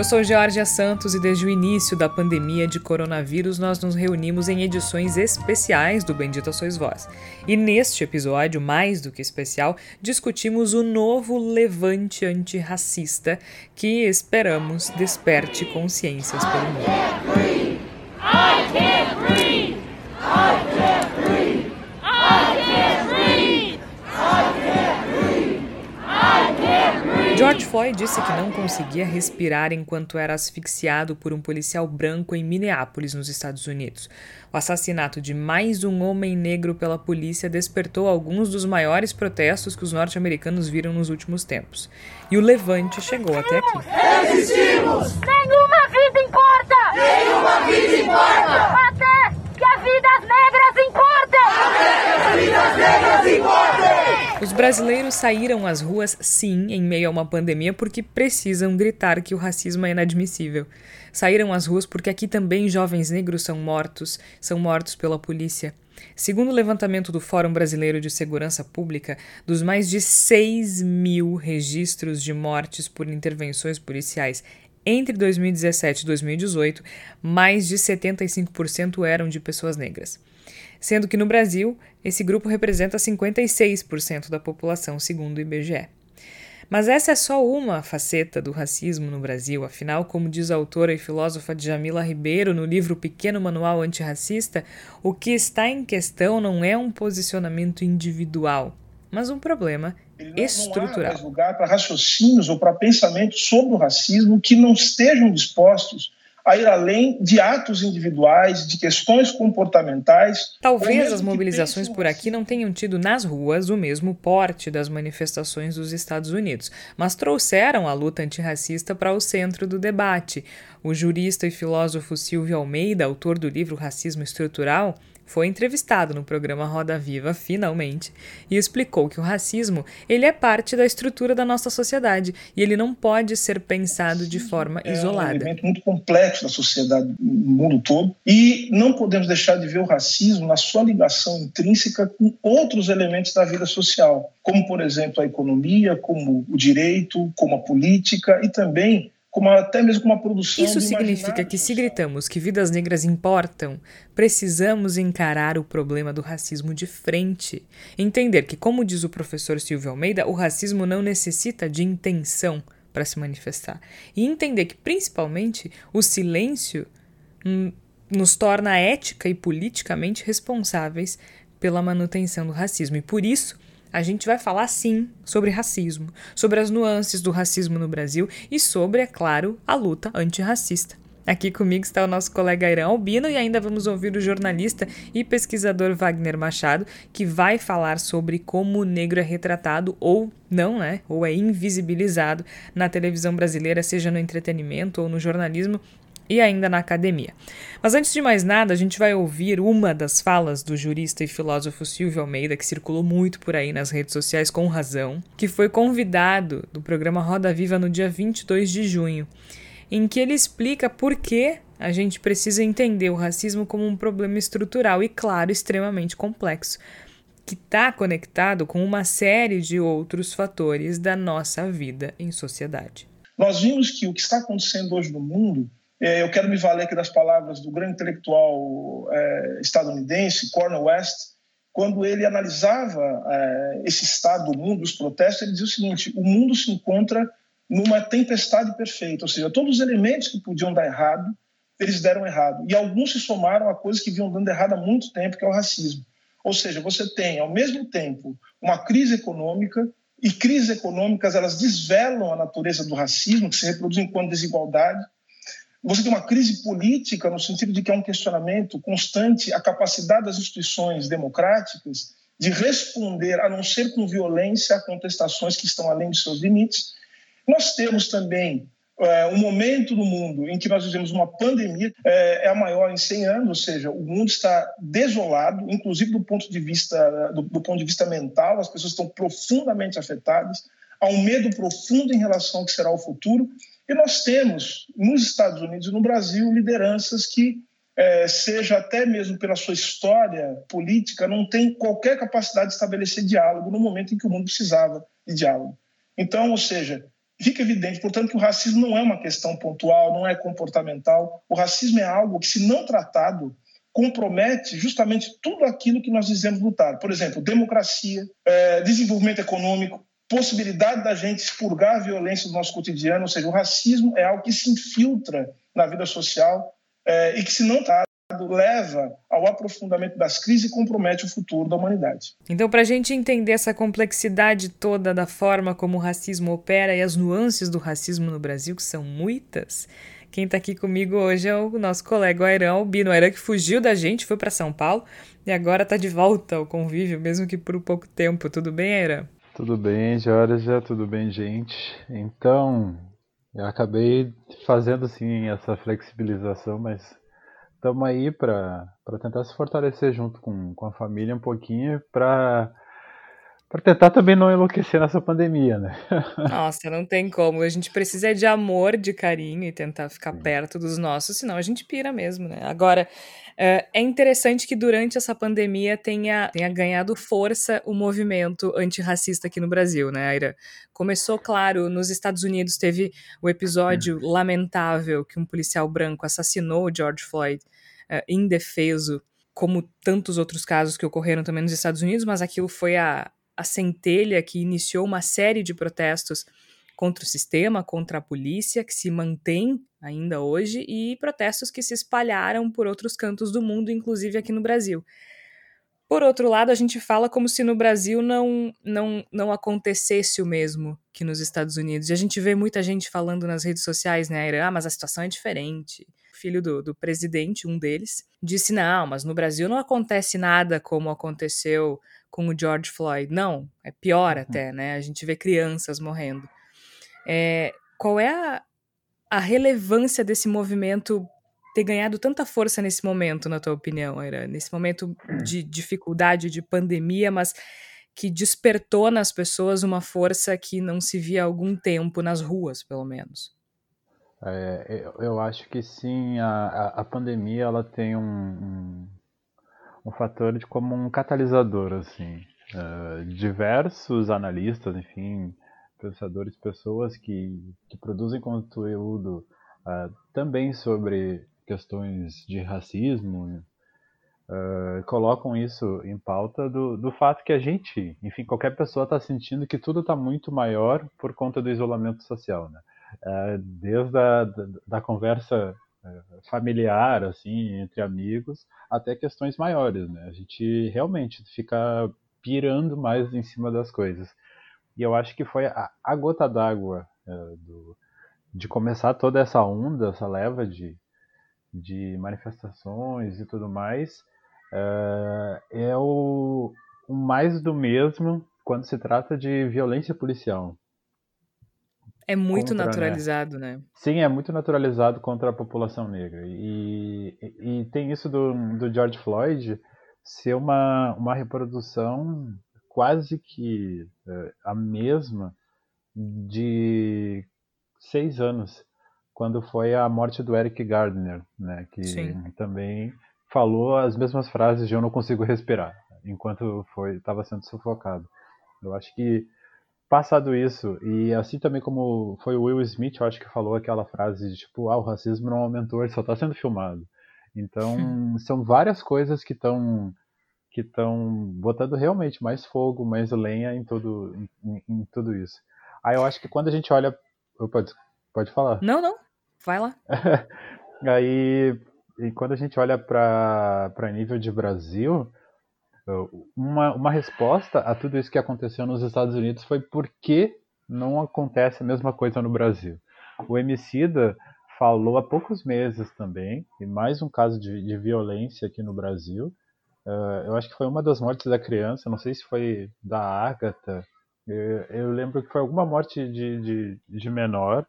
Eu sou Georgia Santos e desde o início da pandemia de coronavírus nós nos reunimos em edições especiais do Bendita Sois Voz. E neste episódio, mais do que especial, discutimos o novo levante antirracista que esperamos desperte consciências pelo mundo. George Floyd disse que não conseguia respirar enquanto era asfixiado por um policial branco em Minneapolis, nos Estados Unidos. O assassinato de mais um homem negro pela polícia despertou alguns dos maiores protestos que os norte-americanos viram nos últimos tempos. E o levante chegou até aqui. Resistimos! Nenhuma vida importa! Nenhuma vida importa! Até que as vidas negras importem! Os brasileiros saíram às ruas, sim, em meio a uma pandemia, porque precisam gritar que o racismo é inadmissível. Saíram às ruas porque aqui também jovens negros são mortos, são mortos pela polícia. Segundo o levantamento do Fórum Brasileiro de Segurança Pública, dos mais de 6 mil registros de mortes por intervenções policiais entre 2017 e 2018, mais de 75% eram de pessoas negras sendo que no Brasil esse grupo representa 56% da população, segundo o IBGE. Mas essa é só uma faceta do racismo no Brasil, afinal, como diz a autora e filósofa Djamila Ribeiro no livro Pequeno Manual Antirracista, o que está em questão não é um posicionamento individual, mas um problema não, estrutural. Não há lugar para raciocínios ou para pensamentos sobre o racismo que não estejam dispostos a ir além de atos individuais, de questões comportamentais. Talvez as mobilizações por aqui não tenham tido nas ruas o mesmo porte das manifestações dos Estados Unidos, mas trouxeram a luta antirracista para o centro do debate. O jurista e filósofo Silvio Almeida, autor do livro Racismo Estrutural, foi entrevistado no programa Roda Viva, finalmente, e explicou que o racismo ele é parte da estrutura da nossa sociedade e ele não pode ser pensado de forma é isolada. É um elemento muito complexo da sociedade no mundo todo e não podemos deixar de ver o racismo na sua ligação intrínseca com outros elementos da vida social, como, por exemplo, a economia, como o direito, como a política e também como até mesmo com uma produção. Isso significa que, se gritamos que vidas negras importam, precisamos encarar o problema do racismo de frente. Entender que, como diz o professor Silvio Almeida, o racismo não necessita de intenção para se manifestar. E entender que, principalmente, o silêncio hum, nos torna ética e politicamente responsáveis pela manutenção do racismo. E por isso, a gente vai falar sim sobre racismo, sobre as nuances do racismo no Brasil e sobre, é claro, a luta antirracista. Aqui comigo está o nosso colega Irã Albino e ainda vamos ouvir o jornalista e pesquisador Wagner Machado, que vai falar sobre como o negro é retratado ou não, né? Ou é invisibilizado na televisão brasileira, seja no entretenimento ou no jornalismo, e ainda na academia. Mas antes de mais nada, a gente vai ouvir uma das falas do jurista e filósofo Silvio Almeida, que circulou muito por aí nas redes sociais com razão, que foi convidado do programa Roda Viva no dia 22 de junho, em que ele explica por que a gente precisa entender o racismo como um problema estrutural e, claro, extremamente complexo, que está conectado com uma série de outros fatores da nossa vida em sociedade. Nós vimos que o que está acontecendo hoje no mundo eu quero me valer aqui das palavras do grande intelectual é, estadunidense, Cornel West, quando ele analisava é, esse estado do mundo, os protestos, ele dizia o seguinte: o mundo se encontra numa tempestade perfeita, ou seja, todos os elementos que podiam dar errado, eles deram errado. E alguns se somaram a coisas que vinham dando errado há muito tempo, que é o racismo. Ou seja, você tem, ao mesmo tempo, uma crise econômica, e crises econômicas elas desvelam a natureza do racismo, que se reproduz enquanto desigualdade, você tem uma crise política no sentido de que é um questionamento constante a capacidade das instituições democráticas de responder, a não ser com violência, a contestações que estão além de seus limites. Nós temos também é, o momento do mundo em que nós vivemos uma pandemia é, é, a maior em 100 anos, ou seja, o mundo está desolado, inclusive do ponto de vista do, do ponto de vista mental, as pessoas estão profundamente afetadas, há um medo profundo em relação ao que será o futuro, e nós temos nos Estados Unidos e no Brasil lideranças que é, seja até mesmo pela sua história política, não tem qualquer capacidade de estabelecer diálogo no momento em que o mundo precisava de diálogo. Então, ou seja, fica evidente, portanto, que o racismo não é uma questão pontual, não é comportamental. O racismo é algo que, se não tratado, compromete justamente tudo aquilo que nós dizemos lutar. Por exemplo, democracia, é, desenvolvimento econômico, possibilidade da gente expurgar a violência do nosso cotidiano, ou seja, o racismo é algo que se infiltra na vida social é, e que, se não tratado, leva ao aprofundamento das crises e compromete o futuro da humanidade. Então, para a gente entender essa complexidade toda da forma como o racismo opera e as nuances do racismo no Brasil, que são muitas, quem está aqui comigo hoje é o nosso colega Airão Albino. O Airão que fugiu da gente, foi para São Paulo e agora está de volta ao convívio, mesmo que por pouco tempo. Tudo bem, Airão? Tudo bem, Jorge, tudo bem, gente. Então, eu acabei fazendo sim essa flexibilização, mas estamos aí para tentar se fortalecer junto com, com a família um pouquinho para para tentar também não enlouquecer nessa pandemia, né? Nossa, não tem como. A gente precisa de amor, de carinho e tentar ficar perto dos nossos, senão a gente pira mesmo, né? Agora, é, é interessante que durante essa pandemia tenha, tenha ganhado força o movimento antirracista aqui no Brasil, né, Aira? Começou, claro, nos Estados Unidos teve o episódio lamentável que um policial branco assassinou o George Floyd uh, indefeso, como tantos outros casos que ocorreram também nos Estados Unidos, mas aquilo foi a, a centelha que iniciou uma série de protestos contra o sistema, contra a polícia, que se mantém ainda hoje, e protestos que se espalharam por outros cantos do mundo, inclusive aqui no Brasil. Por outro lado, a gente fala como se no Brasil não, não, não acontecesse o mesmo que nos Estados Unidos. E a gente vê muita gente falando nas redes sociais, né, ah, mas a situação é diferente. O filho do, do presidente, um deles, disse: não, mas no Brasil não acontece nada como aconteceu com o George Floyd. Não, é pior uhum. até, né? A gente vê crianças morrendo. É, qual é a, a relevância desse movimento ter ganhado tanta força nesse momento, na tua opinião, Era Nesse momento de dificuldade, de pandemia, mas que despertou nas pessoas uma força que não se via há algum tempo nas ruas, pelo menos. É, eu acho que sim, a, a, pandemia ela tem um, um, um fator de como um catalisador, assim. Uh, diversos analistas, enfim, pensadores, pessoas que, que produzem conteúdo uh, também sobre questões de racismo, uh, colocam isso em pauta do, do fato que a gente, enfim, qualquer pessoa está sentindo que tudo está muito maior por conta do isolamento social, né? desde a da, da conversa familiar, assim, entre amigos, até questões maiores, né? A gente realmente fica pirando mais em cima das coisas. E eu acho que foi a, a gota d'água é, de começar toda essa onda, essa leva de, de manifestações e tudo mais, é, é o, o mais do mesmo quando se trata de violência policial. É muito contra, né? naturalizado, né? né? Sim, é muito naturalizado contra a população negra. E, e, e, tem isso do, do George Floyd ser uma, uma reprodução quase que é, a mesma de seis anos, quando foi a morte do Eric Gardner, né? Que Sim. também falou as mesmas frases de eu não consigo respirar, enquanto foi estava sendo sufocado. Eu acho que passado isso, e assim também como foi o Will Smith, eu acho que falou aquela frase de tipo, ah, o racismo não aumentou, ele só está sendo filmado. Então, são várias coisas que estão que estão botando realmente mais fogo, mais lenha em tudo, em, em, tudo isso. Aí eu acho que quando a gente olha. Pode, pode falar? Não, não. Vai lá. Aí, e quando a gente olha para nível de Brasil, uma, uma resposta a tudo isso que aconteceu nos Estados Unidos foi por que não acontece a mesma coisa no Brasil. O Emicida falou há poucos meses também, e mais um caso de, de violência aqui no Brasil. Uh, eu acho que foi uma das mortes da criança, não sei se foi da Ágata. Eu, eu lembro que foi alguma morte de, de, de menor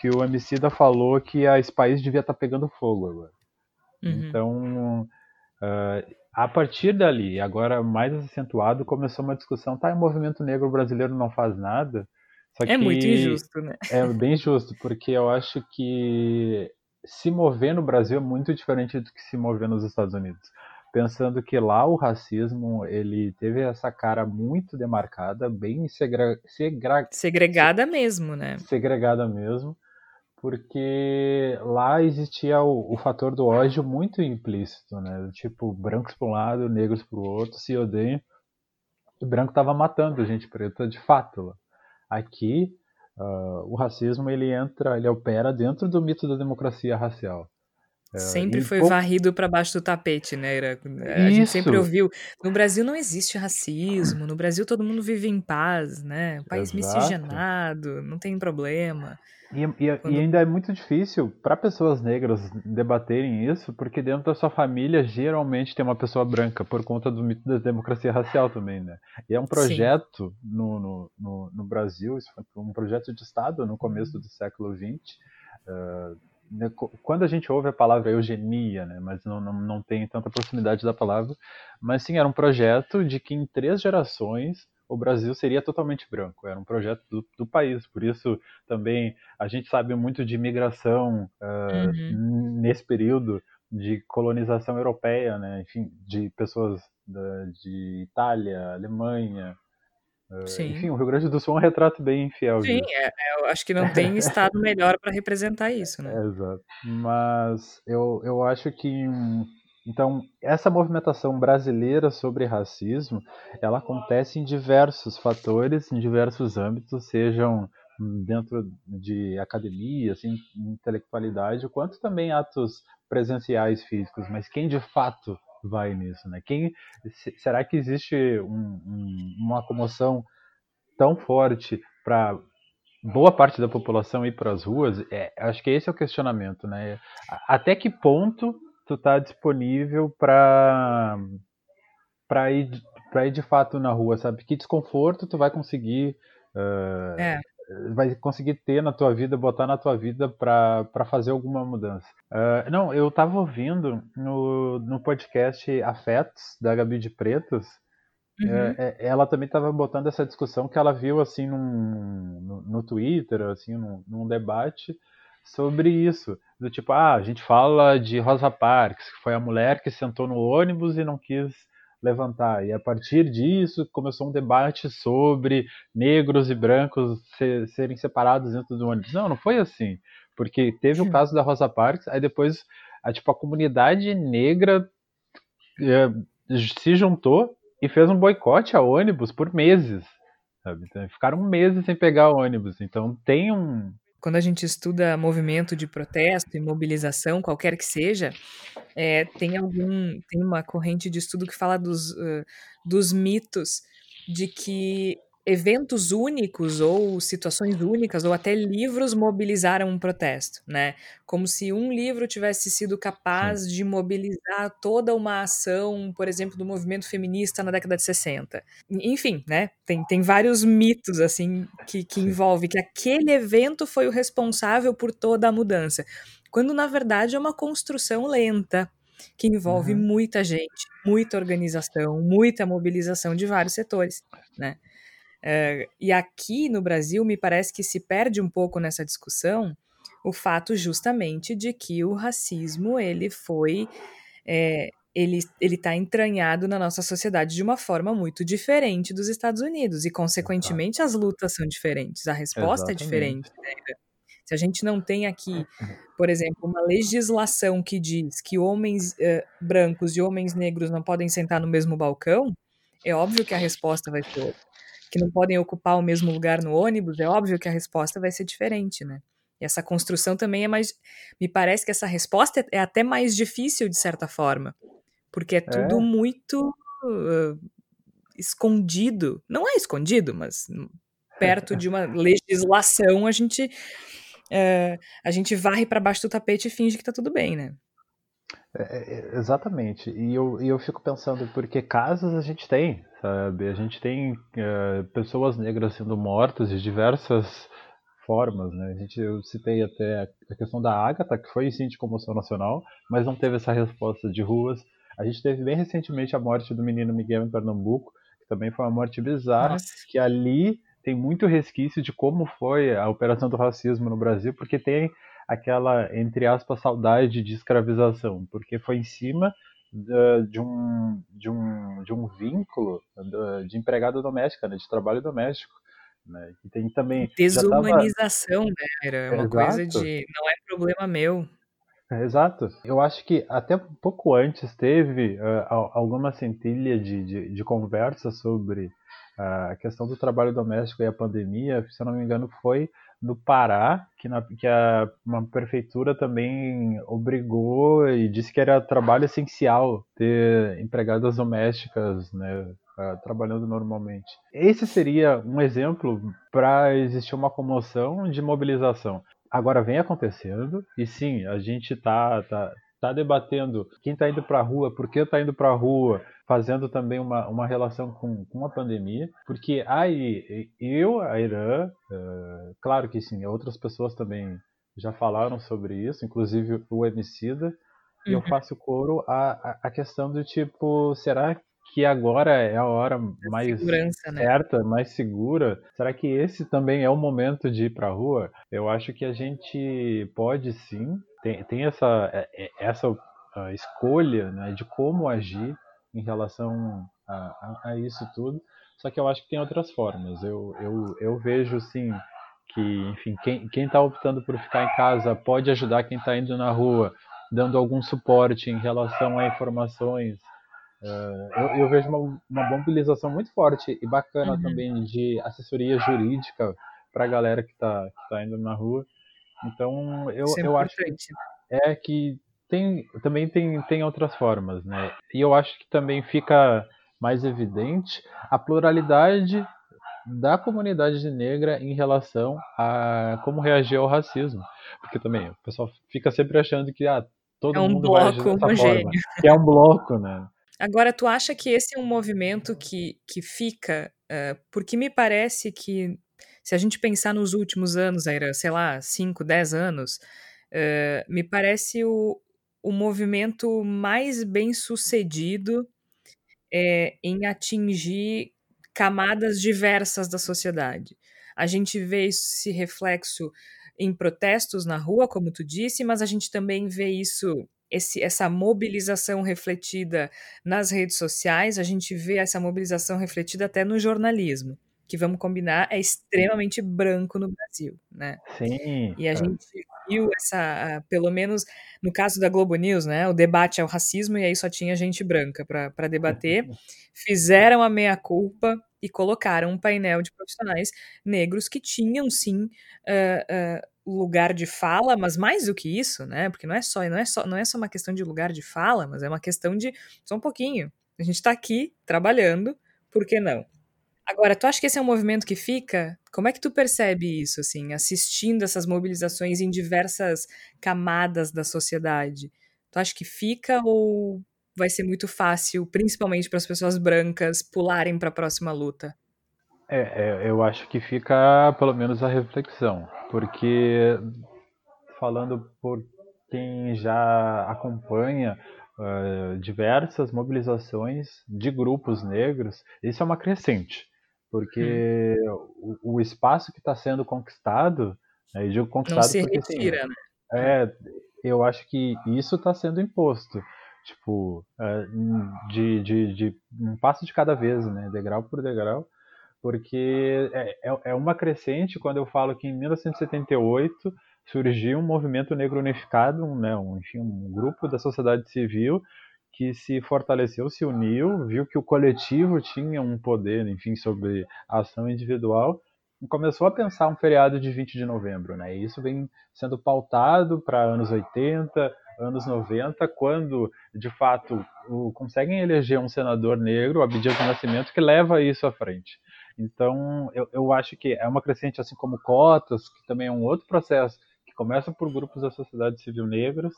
que o Emicida falou que esse país devia estar tá pegando fogo agora. Uhum. Então, uh, a partir dali, agora mais acentuado, começou uma discussão, tá, o movimento negro brasileiro não faz nada. é muito injusto, né? É bem justo, porque eu acho que se mover no Brasil é muito diferente do que se mover nos Estados Unidos. Pensando que lá o racismo ele teve essa cara muito demarcada, bem segre... Segre... segregada mesmo, né? Segregada mesmo porque lá existia o, o, fator do ódio muito implícito, né? Tipo, brancos para um lado, negros para o outro, se odeiam. O branco estava matando gente preta de fato. Aqui, uh, o racismo ele entra, ele opera dentro do mito da democracia racial. Sempre foi varrido para baixo do tapete, né? Era, a Isso. gente sempre ouviu. No Brasil não existe racismo, no Brasil todo mundo vive em paz, né? País Exato. miscigenado, não tem problema. E, e, Quando... e, ainda é muito difícil para pessoas negras debaterem isso, porque dentro da sua família geralmente tem uma pessoa branca, por conta do mito da democracia racial também, né? E é um projeto no, no, no, no, Brasil, um projeto de Estado no começo do século XX. Uh, né, quando a gente ouve a palavra eugenia, né, mas não, não, não tem tanta proximidade da palavra, mas sim era um projeto de que em três gerações o Brasil seria totalmente branco. Era um projeto do, do país. Por isso, também, a gente sabe muito de imigração uh, uhum. nesse período de colonização europeia, né? enfim, de pessoas da, de Itália, Alemanha. Uh, enfim, o Rio Grande do Sul é um retrato bem fiel. Sim, é, é, eu acho que não tem estado melhor para representar isso, né? É, exato. Mas eu, eu acho que então, essa movimentação brasileira sobre racismo, ela acontece em diversos fatores, em diversos âmbitos, sejam dentro de academia, assim, intelectualidade, quanto também atos presenciais físicos, mas quem de fato vai nisso, né? Quem será que existe um, um, uma comoção tão forte para boa parte da população ir para as ruas? É, acho que esse é o questionamento, né? Até que ponto tu tá disponível para para ir para ir de fato na rua, sabe? Que desconforto tu vai conseguir uh, é. Vai conseguir ter na tua vida, botar na tua vida para fazer alguma mudança. Uh, não, eu tava ouvindo no, no podcast Afetos da Gabi de Pretos. Uhum. É, ela também estava botando essa discussão que ela viu assim num, no, no Twitter, assim, num, num debate, sobre isso. Do tipo, ah, a gente fala de Rosa Parks, que foi a mulher que sentou no ônibus e não quis levantar. E a partir disso começou um debate sobre negros e brancos ser, serem separados dentro do ônibus. Não, não foi assim. Porque teve o caso da Rosa Parks, aí depois a, tipo, a comunidade negra é, se juntou e fez um boicote a ônibus por meses. Sabe? Então, ficaram meses sem pegar ônibus. Então tem um, quando a gente estuda movimento de protesto e mobilização, qualquer que seja, é, tem algum tem uma corrente de estudo que fala dos, uh, dos mitos de que eventos únicos ou situações únicas ou até livros mobilizaram um protesto, né? Como se um livro tivesse sido capaz Sim. de mobilizar toda uma ação, por exemplo, do movimento feminista na década de 60. Enfim, né? Tem, tem vários mitos assim que, que envolve que aquele evento foi o responsável por toda a mudança, quando na verdade é uma construção lenta, que envolve uhum. muita gente, muita organização, muita mobilização de vários setores, né? Uh, e aqui no Brasil, me parece que se perde um pouco nessa discussão o fato justamente de que o racismo ele foi é, ele está entranhado na nossa sociedade de uma forma muito diferente dos Estados Unidos e consequentemente as lutas são diferentes a resposta Exatamente. é diferente né? se a gente não tem aqui por exemplo uma legislação que diz que homens uh, brancos e homens negros não podem sentar no mesmo balcão é óbvio que a resposta vai ser outra que não podem ocupar o mesmo lugar no ônibus, é óbvio que a resposta vai ser diferente, né? E essa construção também é mais. Me parece que essa resposta é até mais difícil, de certa forma. Porque é tudo é. muito uh, escondido. Não é escondido, mas perto de uma legislação a gente. Uh, a gente varre para baixo do tapete e finge que tá tudo bem, né? É, é, exatamente. E eu, e eu fico pensando, porque casos a gente tem, sabe? A gente tem uh, pessoas negras sendo mortas de diversas formas, né? A gente, eu citei até a questão da Ágata, que foi sim de comoção nacional, mas não teve essa resposta de ruas. A gente teve bem recentemente a morte do menino Miguel em Pernambuco, que também foi uma morte bizarra, Nossa. que ali tem muito resquício de como foi a operação do racismo no Brasil, porque tem aquela, entre aspas, saudade de escravização, porque foi em cima de, um, de, um, de um vínculo de empregada doméstica, né, de trabalho doméstico. Né, e tem também. Desumanização, tava... né? Era uma Exato. coisa de não é problema meu. É, exato. Eu acho que até pouco antes teve uh, alguma centelha de, de, de, conversa sobre uh, a questão do trabalho doméstico e a pandemia. Se eu não me engano, foi no Pará, que, na, que a, uma prefeitura também obrigou e disse que era trabalho essencial ter empregadas domésticas, né, uh, trabalhando normalmente. Esse seria um exemplo para existir uma comoção de mobilização. Agora vem acontecendo, e sim, a gente está tá, tá debatendo quem está indo para a rua, por que está indo para a rua, fazendo também uma, uma relação com, com a pandemia, porque aí eu, a Irã, uh, claro que sim, outras pessoas também já falaram sobre isso, inclusive o Emicida, e eu uhum. faço coro a, a, questão do tipo, será que agora é a hora mais né? certa, né? mais segura? Será que esse também é o momento de ir para a rua? Eu acho que a gente pode sim, tem, tem essa, é, é, essa escolha né, de como agir em relação a, a, a, isso tudo. Só que eu acho que tem outras formas. Eu, eu, eu vejo, sim, que, enfim, quem está optando por ficar em casa pode ajudar quem está indo na rua, dando algum suporte em relação a informações. Uh, eu, eu, vejo uma, uma, mobilização muito forte e bacana uhum. também de assessoria jurídica para a galera que está tá indo na rua. Então, eu, é eu acho que é que tem, também tem, tem outras formas, né? E eu acho que também fica mais evidente a pluralidade da comunidade negra em relação a como reagir ao racismo. Porque também o pessoal fica sempre achando que ah, todo é um mundo bloco vai homogêneo. Forma, que é um bloco, né? Agora, tu acha que esse é um movimento que, que fica? Uh, porque me parece que, se a gente pensar nos últimos anos, era, sei lá, 5, 10 anos, uh, me parece o, o movimento mais bem sucedido é, em atingir camadas diversas da sociedade. A gente vê esse reflexo em protestos na rua, como tu disse, mas a gente também vê isso, esse, essa mobilização refletida nas redes sociais, a gente vê essa mobilização refletida até no jornalismo que vamos combinar é extremamente branco no Brasil, né? Sim. E a gente viu essa, pelo menos no caso da Globo News, né? O debate ao racismo e aí só tinha gente branca para debater. Fizeram a meia culpa e colocaram um painel de profissionais negros que tinham sim uh, uh, lugar de fala, mas mais do que isso, né? Porque não é só não é só não é só uma questão de lugar de fala, mas é uma questão de só um pouquinho. A gente está aqui trabalhando, por que não? Agora, tu acha que esse é um movimento que fica? Como é que tu percebe isso, assim, assistindo essas mobilizações em diversas camadas da sociedade? Tu acha que fica ou vai ser muito fácil, principalmente para as pessoas brancas, pularem para a próxima luta? É, é, eu acho que fica pelo menos a reflexão, porque falando por quem já acompanha uh, diversas mobilizações de grupos negros, isso é uma crescente porque hum. o, o, espaço que está sendo conquistado, né, eu digo conquistado Não se porque, assim, retira, assim, né? É, eu acho que isso está sendo imposto, tipo, é, de, de, de, um passo de cada vez, né, degrau por degrau, porque é, é, é uma crescente quando eu falo que em 1978 surgiu um movimento negro unificado, um, né, um, enfim, um grupo da sociedade civil que se fortaleceu, se uniu, viu que o coletivo tinha um poder, enfim, sobre a ação individual e começou a pensar um feriado de 20 de novembro, né? E isso vem sendo pautado para anos 80, anos 90, quando, de fato, o, conseguem eleger um senador negro, Abdias do Nascimento, que leva isso à frente. Então, eu, eu acho que é uma crescente, assim como cotas, que também é um outro processo, que começa por grupos da sociedade civil negros,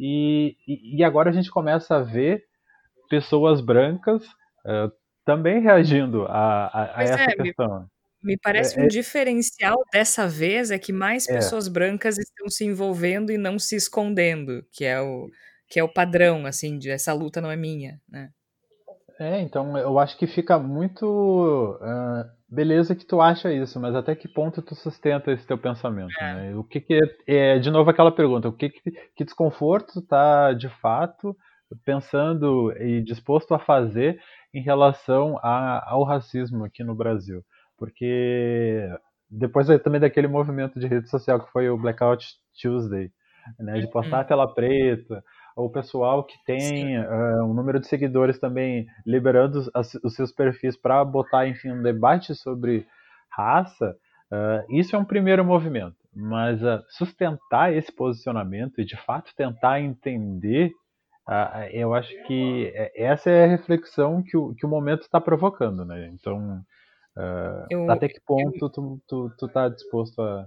e, e, agora a gente começa a ver pessoas brancas uh, também reagindo a, a, a essa é, questão. Me parece É, um é, diferencial dessa vez é que mais é, pessoas brancas estão se envolvendo e não se escondendo, que é o que é o padrão, assim, de essa luta não é minha, né? é, então eu acho que fica muito. ah, beleza que tu acha isso, mas até que ponto tu sustenta esse teu pensamento, É. né? O que que é, é, de novo aquela pergunta, o que que, que desconforto tu tá de fato pensando e disposto a fazer em relação a, ao racismo aqui no Brasil? Porque depois também daquele movimento de rede social que foi o Blackout Tuesday, né, de postar a Uhum. tela preta, o pessoal que tem ah, um número de seguidores também liberando os, as- os seus perfis para botar, enfim, um debate sobre raça, ah, isso é um primeiro movimento. Mas ah, sustentar esse posicionamento e de fato tentar entender, eu acho que é- essa é a reflexão que o, que o momento está provocando, né? Então, Eu, até que eu ponto tu, tu, tu tá disposto a.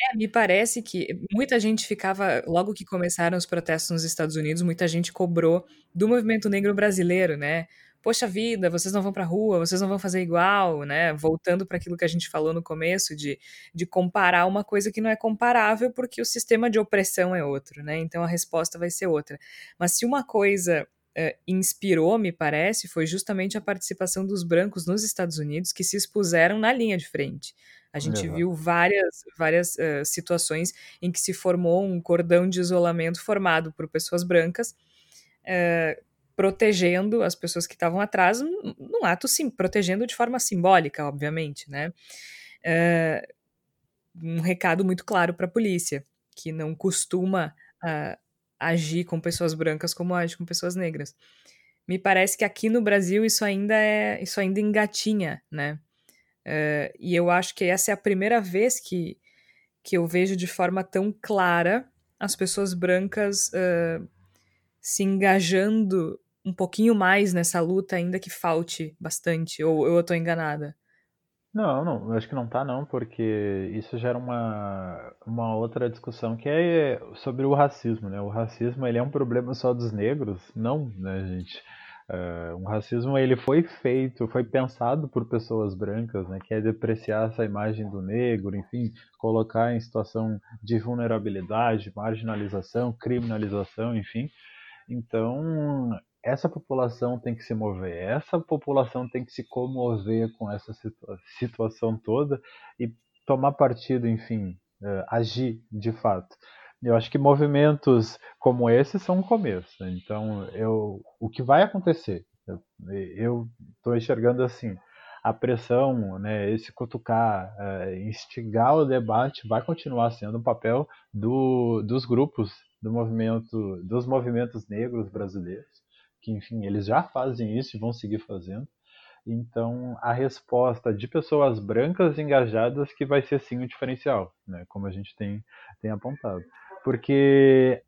É, me parece que muita gente ficava, logo que começaram os protestos nos Estados Unidos, muita gente cobrou do movimento negro brasileiro, né? Poxa vida, vocês não vão pra rua, vocês não vão fazer igual, né? Voltando para aquilo que a gente falou no começo, de, de comparar uma coisa que não é comparável porque o sistema de opressão é outro, né? Então a resposta vai ser outra. Mas se uma coisa eh, inspirou, me parece, foi justamente a participação dos brancos nos Estados Unidos que se expuseram na linha de frente. A gente Exato. viu várias, várias eh, situações em que se formou um cordão de isolamento formado por pessoas brancas, eh, protegendo as pessoas que estavam atrás, num, ato sim, protegendo de forma simbólica, obviamente, né? Um recado muito claro para a polícia, que não costuma ah, agir com pessoas brancas como age com pessoas negras. Me parece que aqui no Brasil isso ainda é, isso ainda engatinha, né? Eh, e eu acho que essa é a primeira vez que, que eu vejo de forma tão clara as pessoas brancas eh, se engajando um pouquinho mais nessa luta, ainda que falte bastante, ou eu estou enganada? Não, não, acho que não tá não, porque isso gera uma, uma outra discussão que é sobre o racismo, né? O racismo ele é um problema só dos negros? Não, né, gente? Uh, um racismo ele foi feito, foi pensado por pessoas brancas, né? Que é depreciar essa imagem do negro, enfim, colocar em situação de vulnerabilidade, marginalização, criminalização, enfim. Então, essa população tem que se mover, essa população tem que se comover com essa situa situação toda e tomar partido, enfim, uh, agir de fato. Eu acho que movimentos como esse são um começo. Então, eu, o que vai acontecer? Eu estou enxergando assim, a pressão, né, esse cutucar, uh, instigar o debate vai continuar sendo um papel do, dos grupos do movimento, dos movimentos negros brasileiros que enfim, eles já fazem isso e vão seguir fazendo. Então, a resposta de pessoas brancas engajadas que vai ser sim o diferencial, né? Como a gente tem, tem apontado. Porque.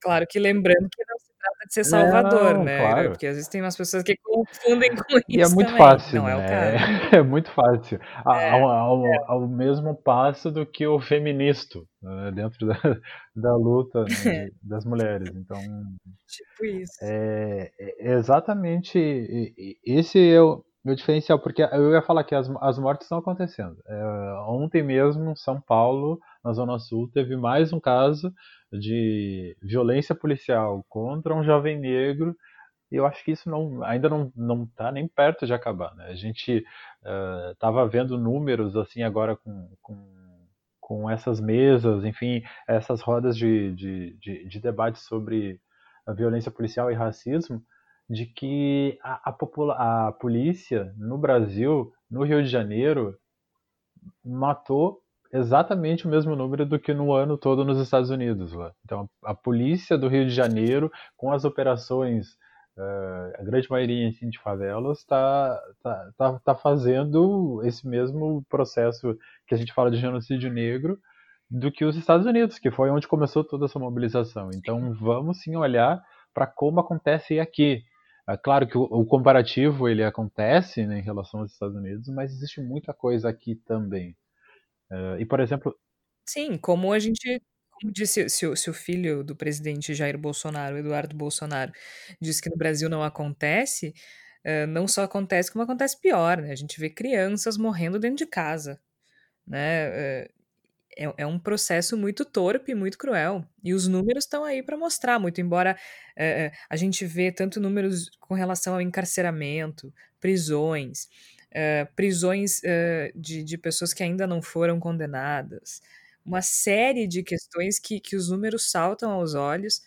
Claro que lembrando que não trata de ser salvador, não, né? Claro. Porque às vezes tem umas pessoas que confundem com isso. E é muito também. fácil. Não né? é o caso. É, muito fácil. É, ao, ao, ao, mesmo passo do que o feministo, né? dentro da, da luta né? das mulheres. Então. Tipo isso. É, é exatamente esse é o meu diferencial, porque eu ia falar que as, as mortes estão acontecendo. É, ontem mesmo, em São Paulo, na Zona Sul, teve mais um caso de violência policial contra um jovem negro. E eu acho que isso não, ainda não não está nem perto de acabar. Né? A gente estava uh, vendo números assim agora com, com, com, essas mesas, enfim, essas rodas de, de, de, de debate sobre a violência policial e racismo, de que a, a, a polícia no Brasil, no Rio de Janeiro, matou exatamente o mesmo número do que no ano todo nos Estados Unidos. Lá. Então, a, a polícia do Rio de Janeiro, com as operações, uh, a grande maioria assim, de favelas, está tá, tá, tá fazendo esse mesmo processo que a gente fala de genocídio negro do que os Estados Unidos, que foi onde começou toda essa mobilização. Então, vamos sim olhar para como acontece aqui. É claro que o, o comparativo ele acontece né, em relação aos Estados Unidos, mas existe muita coisa aqui também. Uh, e, por exemplo. Sim, como a gente. Como disse, se, se o filho do presidente Jair Bolsonaro, Eduardo Bolsonaro, disse que no Brasil não acontece, uh, não só acontece, como acontece pior, né? A gente vê crianças morrendo dentro de casa, né? Uh, é, é, um processo muito torpe, muito cruel. E os números estão aí para mostrar, muito embora uh, a gente vê tanto números com relação ao encarceramento, prisões, prisões de, de pessoas que ainda não foram condenadas, uma série de questões que, que os números saltam aos olhos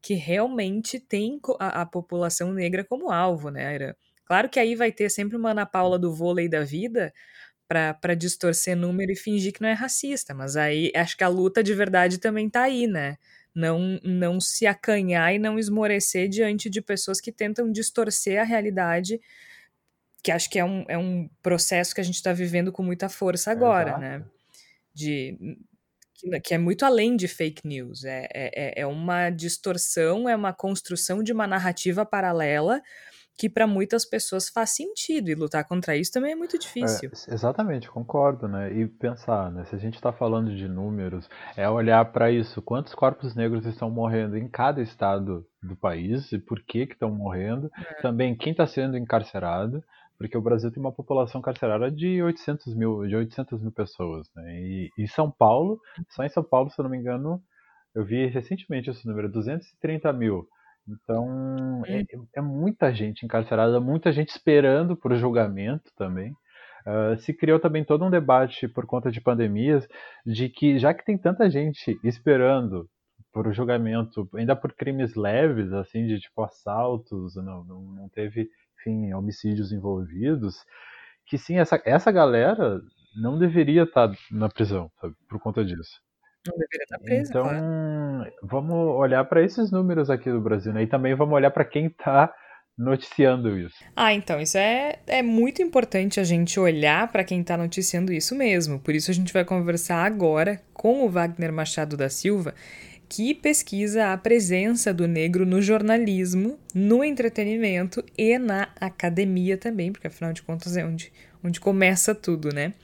que realmente tem a, a população negra como alvo, né, Aira? Claro que aí vai ter sempre uma Ana Paula do vôlei da vida para distorcer número e fingir que não é racista, mas aí acho que a luta de verdade também tá aí, né? Não, não se acanhar e não esmorecer diante de pessoas que tentam distorcer a realidade, que acho que é um, é um processo que a gente está vivendo com muita força agora, Exato. né? De que, que é muito além de fake news. É, é, é uma distorção, é uma construção de uma narrativa paralela que para muitas pessoas faz sentido e lutar contra isso também é muito difícil. É, exatamente, concordo, né? E pensar, né? Se a gente está falando de números, é olhar para isso, quantos corpos negros estão morrendo em cada estado do país e por que que estão morrendo, é. também quem está sendo encarcerado, porque o Brasil tem uma população carcerária de 800 mil, de 800 mil pessoas. Né? E em São Paulo, só em São Paulo, se eu não me engano, eu vi recentemente esse número, 230 mil. Então, é, é muita gente encarcerada, muita gente esperando por julgamento também. Uh, se criou também todo um debate por conta de pandemias, de que já que tem tanta gente esperando por julgamento, ainda por crimes leves, assim, de tipo assaltos, não, não, não teve enfim, homicídios envolvidos, que sim, essa, essa galera não deveria estar tá na prisão, sabe, por conta disso. Não deveria estar tá presa, Então, claro. vamos olhar para esses números aqui do Brasil, né? E também vamos olhar para quem está noticiando isso. Ah, então, isso é, é muito importante a gente olhar para quem está noticiando isso mesmo. Por isso a gente vai conversar agora com o Wagner Machado da Silva, que pesquisa a presença do negro no jornalismo, no entretenimento e na academia também, porque afinal de contas é onde, onde começa tudo, né?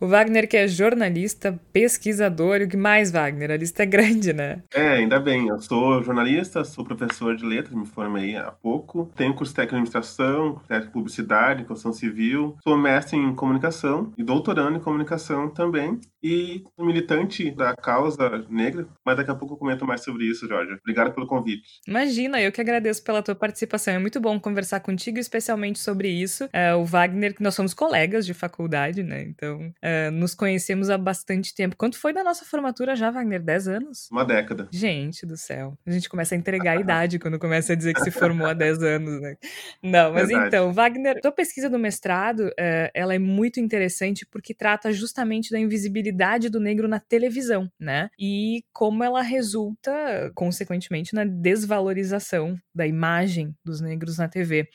O Wagner, que é jornalista, pesquisador, e o que mais, Wagner? A lista é grande, né? É, ainda bem. Eu sou jornalista, sou professor de letras, me formei há pouco. Tenho curso técnico em administração, técnico em publicidade, construção civil. Sou mestre em comunicação e doutorando em comunicação também. E militante da causa negra, mas daqui a pouco eu comento mais sobre isso, Jorge. Obrigado pelo convite. Imagina, eu que agradeço pela tua participação. É muito bom conversar contigo, especialmente sobre isso. É, o Wagner, nós somos colegas de faculdade, né? Então, Uh, nos conhecemos há bastante tempo. Quanto foi da nossa formatura já, Wagner? 10 anos? Uma década. Gente do céu. A gente começa a entregar a idade quando começa a dizer que se formou há 10 anos, né? Não, mas Verdade. então, Wagner, tua pesquisa do mestrado, uh, ela é muito interessante porque trata justamente da invisibilidade do negro na televisão, né? E como ela resulta, consequentemente, na desvalorização da imagem dos negros na TV.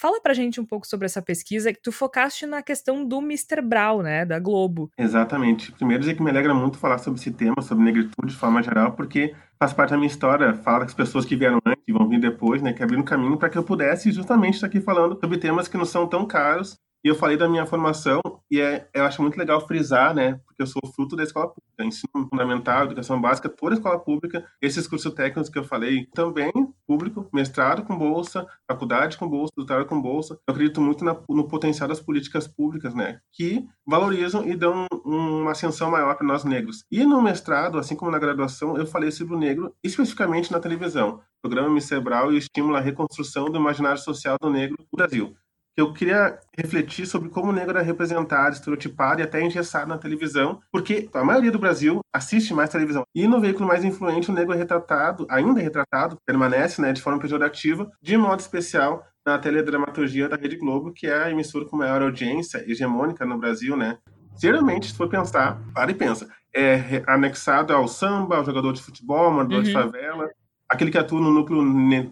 Fala pra gente um pouco sobre essa pesquisa que tu focaste na questão do Mr. Brown, né, da Globo. Exatamente. Primeiro dizer que me alegra muito falar sobre esse tema, sobre negritude de forma geral, porque faz parte da minha história, fala das pessoas que vieram antes e vão vir depois, né, que abriram caminho para que eu pudesse justamente estar aqui falando sobre temas que não são tão caros e eu falei da minha formação, e é, eu acho muito legal frisar, né, porque eu sou fruto da escola pública, ensino fundamental, educação básica, toda escola pública, esses cursos técnicos que eu falei, também público, mestrado com bolsa, faculdade com bolsa, doutorado com bolsa. Eu acredito muito na, no potencial das políticas públicas, né, que valorizam e dão uma ascensão maior para nós negros. E no mestrado, assim como na graduação, eu falei sobre o negro, especificamente na televisão. Programa Micebral e estimula a reconstrução do imaginário social do negro no Brasil eu queria refletir sobre como o negro é representado, estereotipado e até engessado na televisão, porque a maioria do Brasil assiste mais televisão. E no veículo mais influente, o negro é retratado, ainda é retratado, permanece né, de forma pejorativa, de modo especial na teledramaturgia da Rede Globo, que é a emissora com maior audiência hegemônica no Brasil, né? Geralmente, se for pensar, para e pensa, é anexado ao samba, ao jogador de futebol, morador uhum. de favela, aquele que atua no núcleo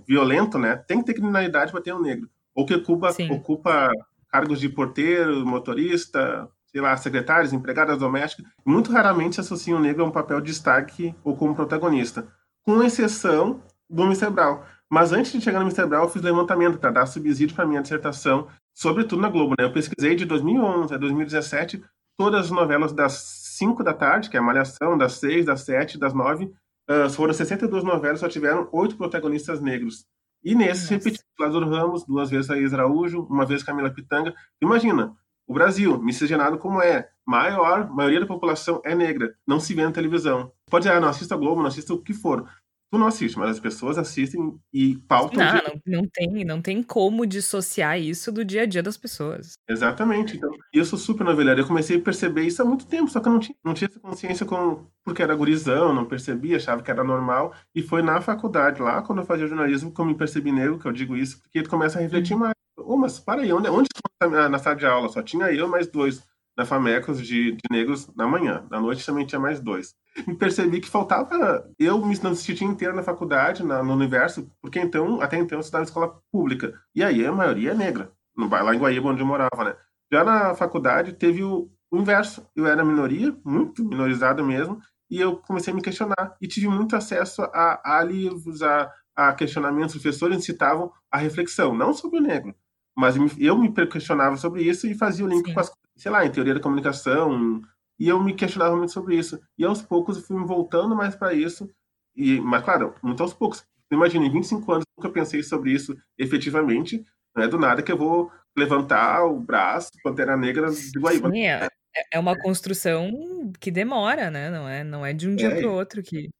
violento, né? Tem que ter criminalidade para ter um negro ou que ocupa, ocupa cargos de porteiro, motorista, sei lá, secretários, empregadas domésticas, muito raramente se associa o negro a um papel de destaque ou como protagonista, com exceção do Mr. Brown. Mas antes de chegar no Mr. Brown, eu fiz levantamento para dar subsídio para minha dissertação, sobretudo na Globo. Né? Eu pesquisei de 2011 a 2017 todas as novelas das 5 da tarde, que é a Malhação, das 6, das 7, das 9. Uh, foram 62 novelas, só tiveram oito protagonistas negros. E nesse repeti Lázaro Ramos, duas vezes Thaís Araújo, uma vez Camila Pitanga. Imagina, o Brasil, miscigenado como é, maior, maioria da população é negra, não se vê na televisão. Pode dizer, ah, não assista Globo, não assista o que for. Tu não assiste, mas as pessoas assistem e pautam. Não, não, não, tem, não tem como dissociar isso do dia a dia das pessoas. Exatamente. Então, eu sou super novelheiro. Eu comecei a perceber isso há muito tempo, só que eu não tinha, não tinha essa consciência com, porque era gurizão, não percebia, achava que era normal. E foi na faculdade, lá, quando eu fazia jornalismo, que eu me percebi negro, que eu digo isso, porque tu começa a refletir uhum. mais. Oh, mas para aí, onde, onde na sala de aula? Só tinha eu mais dois na Famecos de, de negros na manhã. Na noite também tinha mais dois. Me percebi que faltava eu me sentir inteiro na faculdade, na, no universo, porque então, até então, eu estudava em escola pública. E aí a maioria é negra, no, lá em Guaíba, onde eu morava, né? Já na faculdade teve o, o inverso. Eu era minoria, muito minorizado mesmo, e eu comecei a me questionar. E tive muito acesso a, a livros, a, a questionamentos. Os professores incitavam a reflexão, não sobre o negro, mas eu me questionava sobre isso e fazia o link Sim. com as sei lá, em teoria da comunicação, e eu me questionava muito sobre isso. E aos poucos eu fui me voltando mais para isso, e, mas claro, muito aos poucos. Imagina, em 25 anos nunca pensei sobre isso efetivamente, não é do nada que eu vou levantar o braço, Pantera Negra de Guaíba. Sim, é, é uma construção que demora, né? Não é, não é de um dia é. para o outro que,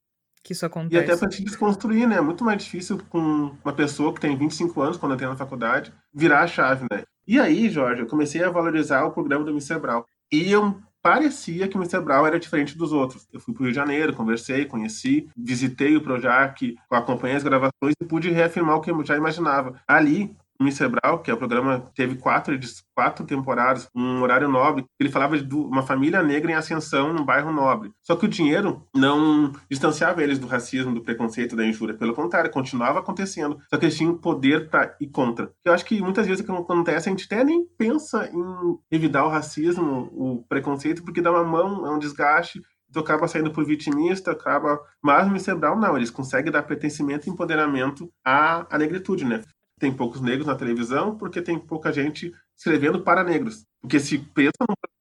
que isso acontece. E até para te desconstruir, né? É muito mais difícil com uma pessoa que tem 25 anos, quando entra na faculdade, virar a chave, né? E aí, Jorge, eu comecei a valorizar o programa do Mr. Brown. E eu parecia que o Mr. Brown era diferente dos outros. Eu fui para o Rio de Janeiro, conversei, conheci, visitei o Projac, acompanhei as gravações e pude reafirmar o que eu já imaginava. Ali, Mr. Brown, que é o programa teve quatro, quatro temporadas, um horário nobre, ele falava de uma família negra em ascensão num bairro nobre. Só que o dinheiro não distanciava eles do racismo, do preconceito, da injúria. Pelo contrário, continuava acontecendo. Só que eles tinham poder para ir contra. Eu acho que muitas vezes o que acontece, a gente até nem pensa em evitar o racismo, o preconceito, porque dá uma mão, é um desgaste, tu acaba saindo por vitimista, acaba. Mas no. Brown, não, eles conseguem dar pertencimento e empoderamento à, à negritude, né? Tem poucos negros na televisão porque tem pouca gente escrevendo para negros. Porque se pensa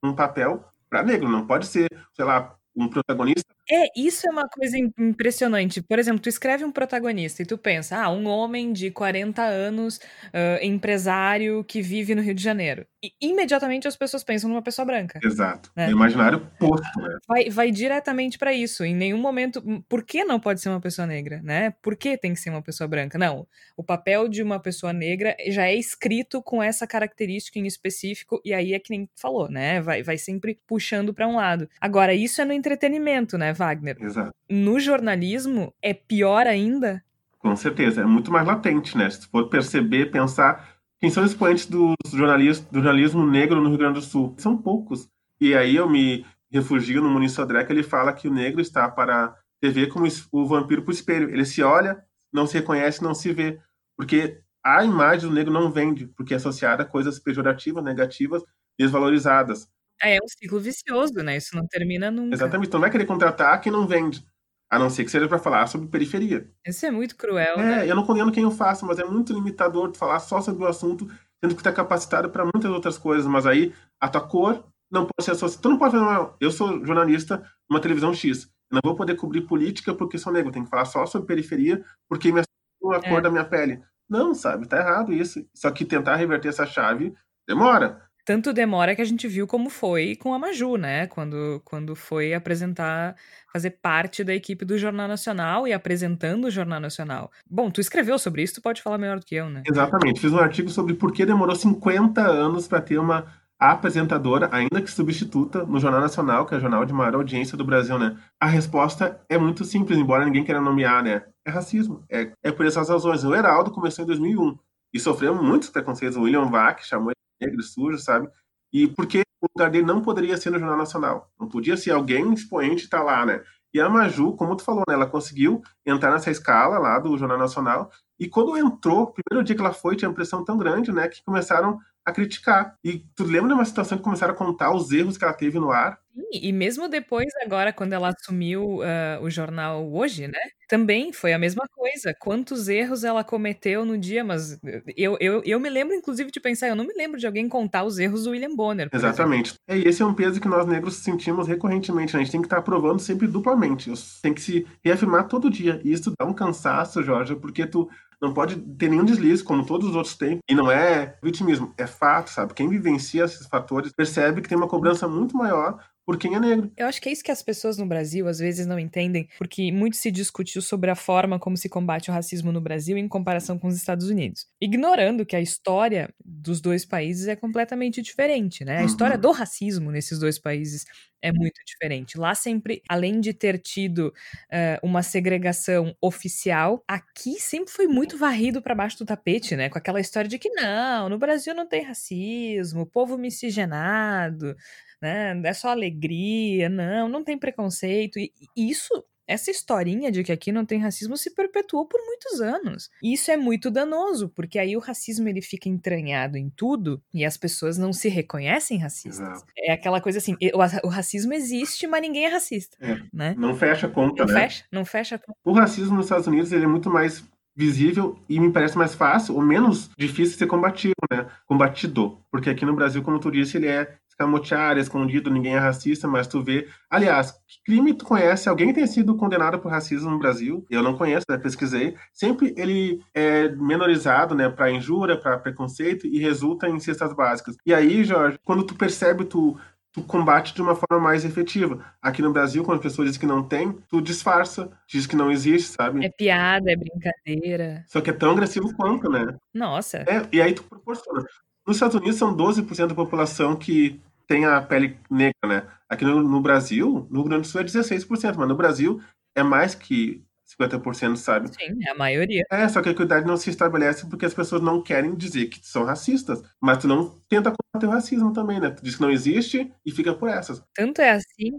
num, papel para negro, não pode ser, sei lá, um protagonista é, isso é uma coisa impressionante. Por exemplo, tu escreve um protagonista e tu pensa, ah, um homem de 40 anos, uh, empresário que vive no Rio de Janeiro. E imediatamente as pessoas pensam numa pessoa branca. Exato. Né? imaginário posto, né? Vai, vai diretamente para isso. Em nenhum momento. Hum, por que não pode ser uma pessoa negra, né? Por que tem que ser uma pessoa branca? Não. O papel de uma pessoa negra já é escrito com essa característica em específico, e aí é que nem falou, né? Vai, vai sempre puxando para um lado. Agora, isso é no entretenimento, né? Wagner? Exato. No jornalismo, é pior ainda? Com certeza, é muito mais latente, né? Se for perceber, pensar quem são os expoentes do jornalismo, do jornalismo negro no Rio Grande do Sul. São poucos. E aí eu me refugio no Muniz Sodré, que ele fala que o negro está para a TV como o vampiro para o espelho. Ele se olha, não se reconhece, não se vê. Porque a imagem do negro não vende, porque é associada a coisas pejorativas, negativas, desvalorizadas. É, é um ciclo vicioso, né? Isso não termina nunca. Exatamente. Então não vai querer contratar quem não vende. A não ser que seja para falar sobre periferia. Isso é muito cruel, é, né? eu não condeno quem o faça, mas é muito limitador de falar só sobre o assunto, sendo que está capacitado para muitas outras coisas. Mas aí a tua cor não pode ser associada. Tu não pode falar, eu sou jornalista numa televisão X. Eu não vou poder cobrir política porque sou negro. Tenho que falar só sobre periferia porque me a é. cor da minha pele. Não, sabe? Tá errado isso. Só que tentar reverter essa chave demora. Tanto demora que a gente viu como foi com a Maju, né? Quando, quando foi apresentar, fazer parte da equipe do Jornal Nacional e apresentando o Jornal Nacional. Bom, tu escreveu sobre isso, tu pode falar melhor do que eu, né? Exatamente. Fiz um artigo sobre por que demorou 50 anos para ter uma apresentadora, ainda que substituta, no Jornal Nacional, que é o jornal de maior audiência do Brasil, né? A resposta é muito simples, embora ninguém queira nomear, né? É racismo. É, é por essas razões. O Heraldo começou em 2001 e sofreu muitos preconceitos. O William Vac chamou negro, sujo, sabe? E porque o lugar dele não poderia ser no Jornal Nacional. Não podia ser alguém expoente estar tá lá, né? E a Maju, como tu falou, né, ela conseguiu entrar nessa escala lá do Jornal Nacional. E quando entrou, primeiro dia que ela foi, tinha uma pressão tão grande, né, que começaram a criticar. E tu lembra de uma situação que começaram a contar os erros que ela teve no ar? E mesmo depois, agora, quando ela assumiu uh, o jornal hoje, né? Também foi a mesma coisa. Quantos erros ela cometeu no dia, mas eu, eu, eu me lembro, inclusive, de pensar, eu não me lembro de alguém contar os erros do William Bonner. Exatamente. É, e esse é um peso que nós negros sentimos recorrentemente, né? A gente tem que estar provando sempre duplamente. Tem que se reafirmar todo dia. E isso dá um cansaço, Jorge, porque tu não pode ter nenhum deslize, como todos os outros têm. E não é vitimismo, é fato, sabe? Quem vivencia esses fatores percebe que tem uma cobrança muito maior por quem é negro. Eu acho que é isso que as pessoas no Brasil às vezes não entendem, porque muito se discutiu sobre a forma como se combate o racismo no Brasil em comparação com os Estados Unidos, ignorando que a história dos dois países é completamente diferente, né? A uhum. história do racismo nesses dois países é muito diferente. Lá sempre, além de ter tido uh, uma segregação oficial, aqui sempre foi muito varrido para baixo do tapete, né? Com aquela história de que não, no Brasil não tem racismo, povo miscigenado, né? É só alegria, não, não tem preconceito. E isso essa historinha de que aqui não tem racismo se perpetuou por muitos anos. E isso é muito danoso, porque aí o racismo ele fica entranhado em tudo e as pessoas não se reconhecem racistas. Exato. É aquela coisa assim, o, racismo existe, mas ninguém é racista, é, né? Não fecha a conta, não né? Fecha, não fecha a conta. O racismo nos Estados Unidos ele é muito mais visível e me parece mais fácil ou menos difícil ser combatido, né? Combatido. Porque aqui no Brasil, como tu disse, ele é escamotear, escondido, ninguém é racista, mas tu vê. Aliás, que crime tu conhece? Alguém tem sido condenado por racismo no Brasil? Eu não conheço, né? pesquisei. Sempre ele é menorizado, né, para injúria, para preconceito e resulta em cestas básicas. E aí, Jorge, quando tu percebe, tu tu combate de uma forma mais efetiva. Aqui no Brasil, quando a pessoa diz que não tem, tu disfarça, diz que não existe, sabe? É piada, é brincadeira. Só que é tão agressivo quanto, né? Nossa. É, e aí tu proporciona. Nos Estados Unidos são 12% da população que tem a pele negra, né? Aqui no, no, Brasil, no Rio Grande do Sul é 16%, mas no Brasil é mais que 50%, sabe? Sim, é a maioria. É, só que a equidade não se estabelece porque as pessoas não querem dizer que são racistas. Mas tu não tenta combater o racismo também, né? Tu diz que não existe e fica por essas. Tanto é assim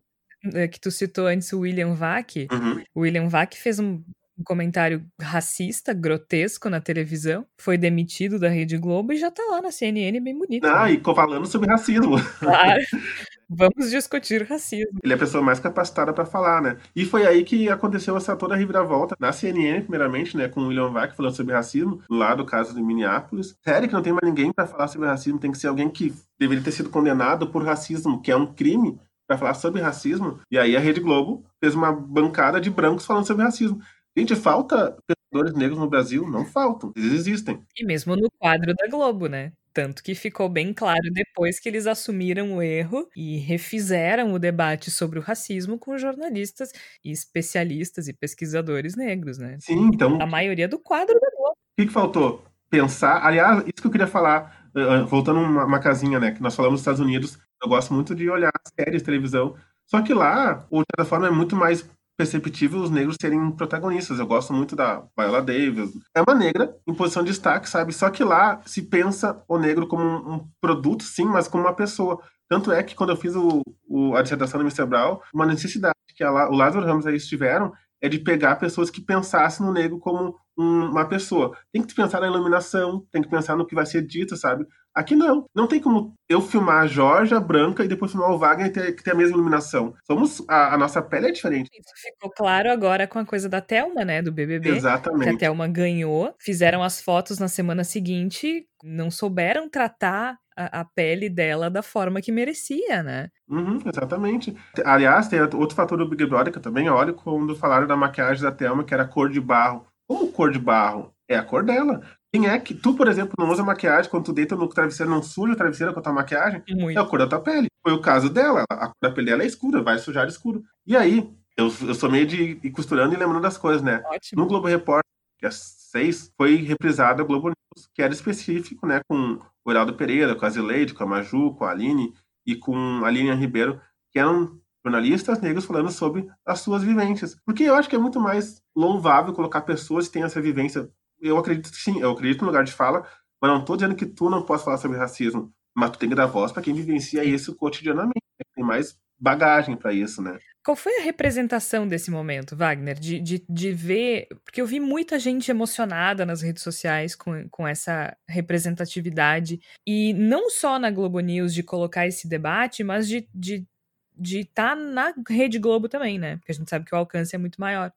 é, que tu citou antes o William Vac. Uhum. O William Vac fez um um comentário racista, grotesco na televisão, foi demitido da Rede Globo e já tá lá na CNN bem bonito. Ah, né? e falando sobre racismo. Claro. Vamos discutir racismo. Ele é a pessoa mais capacitada para falar, né? E foi aí que aconteceu essa toda reviravolta na CNN, primeiramente, né, com o William Vac falando sobre racismo, lá do caso de Minneapolis. Sério que não tem mais ninguém para falar sobre racismo, tem que ser alguém que deveria ter sido condenado por racismo, que é um crime, para falar sobre racismo. E aí a Rede Globo fez uma bancada de brancos falando sobre racismo. Gente, falta pensadores negros no Brasil? Não faltam, eles existem. E mesmo no quadro da Globo, né? Tanto que ficou bem claro depois que eles assumiram o erro e refizeram o debate sobre o racismo com jornalistas e especialistas e pesquisadores negros, né? Sim, então. A maioria do quadro da Globo. O que, que faltou? Pensar. Aliás, isso que eu queria falar, eh, eh, voltando uma, uma casinha, né? Que nós falamos dos Estados Unidos. Eu gosto muito de olhar séries televisão. Só que lá, de certa forma, é muito mais perceptível os negros serem protagonistas. Eu gosto muito da Viola Davis. É uma negra em posição de destaque, sabe? Só que lá se pensa o negro como um, um produto, sim, mas como uma pessoa. Tanto é que quando eu fiz o, o a dissertação do Mr. Brown, uma necessidade que a, o Lázaro Ramos aí tiveram é de pegar pessoas que pensassem no negro como um, uma pessoa. Tem que pensar na iluminação, tem que pensar no que vai ser dito, sabe? Aqui não. Não tem como eu filmar a Georgia branca e depois filmar o Wagner e ter, ter a mesma iluminação. Somos. A, a, nossa pele é diferente. Isso ficou claro agora com a coisa da Thelma, né? Do BBB. Exatamente. Que a Thelma ganhou, fizeram as fotos na semana seguinte, não souberam tratar a, a, pele dela da forma que merecia, né? Uhum, exatamente. Aliás, tem outro fator do Big Brother que eu também olho quando falaram da maquiagem da Thelma, que era cor de barro. Como cor de barro? É a cor dela. Quem é que. Tu, por exemplo, não usa maquiagem quando tu deita no travesseiro, não suja o travesseiro com a tua maquiagem? Muito. É a cor da tua pele. Foi o caso dela. A cor da pele dela é escura, vai sujar escuro. E aí, eu, eu sou meio de ir costurando e lembrando das coisas, né? Ótimo. No Globo Repórter, dia 6, foi reprisada a Globo News, que era específico, né? Com o Heraldo Pereira, com a Zileide, com a Maju, com a Aline e com a Aline Ribeiro, que eram jornalistas negros falando sobre as suas vivências. Porque eu acho que é muito mais louvável colocar pessoas que têm essa vivência. Eu acredito que sim, eu acredito no lugar de fala, mas não estou dizendo que tu não possa falar sobre racismo, mas tu tem que dar voz para quem vivencia isso cotidianamente. Tem mais bagagem para isso, né? Qual foi a representação desse momento, Wagner? De, de, de ver. Porque eu vi muita gente emocionada nas redes sociais com, com essa representatividade. E não só na Globo News de colocar esse debate, mas de estar de, de tá na Rede Globo também, né? Porque a gente sabe que o alcance é muito maior.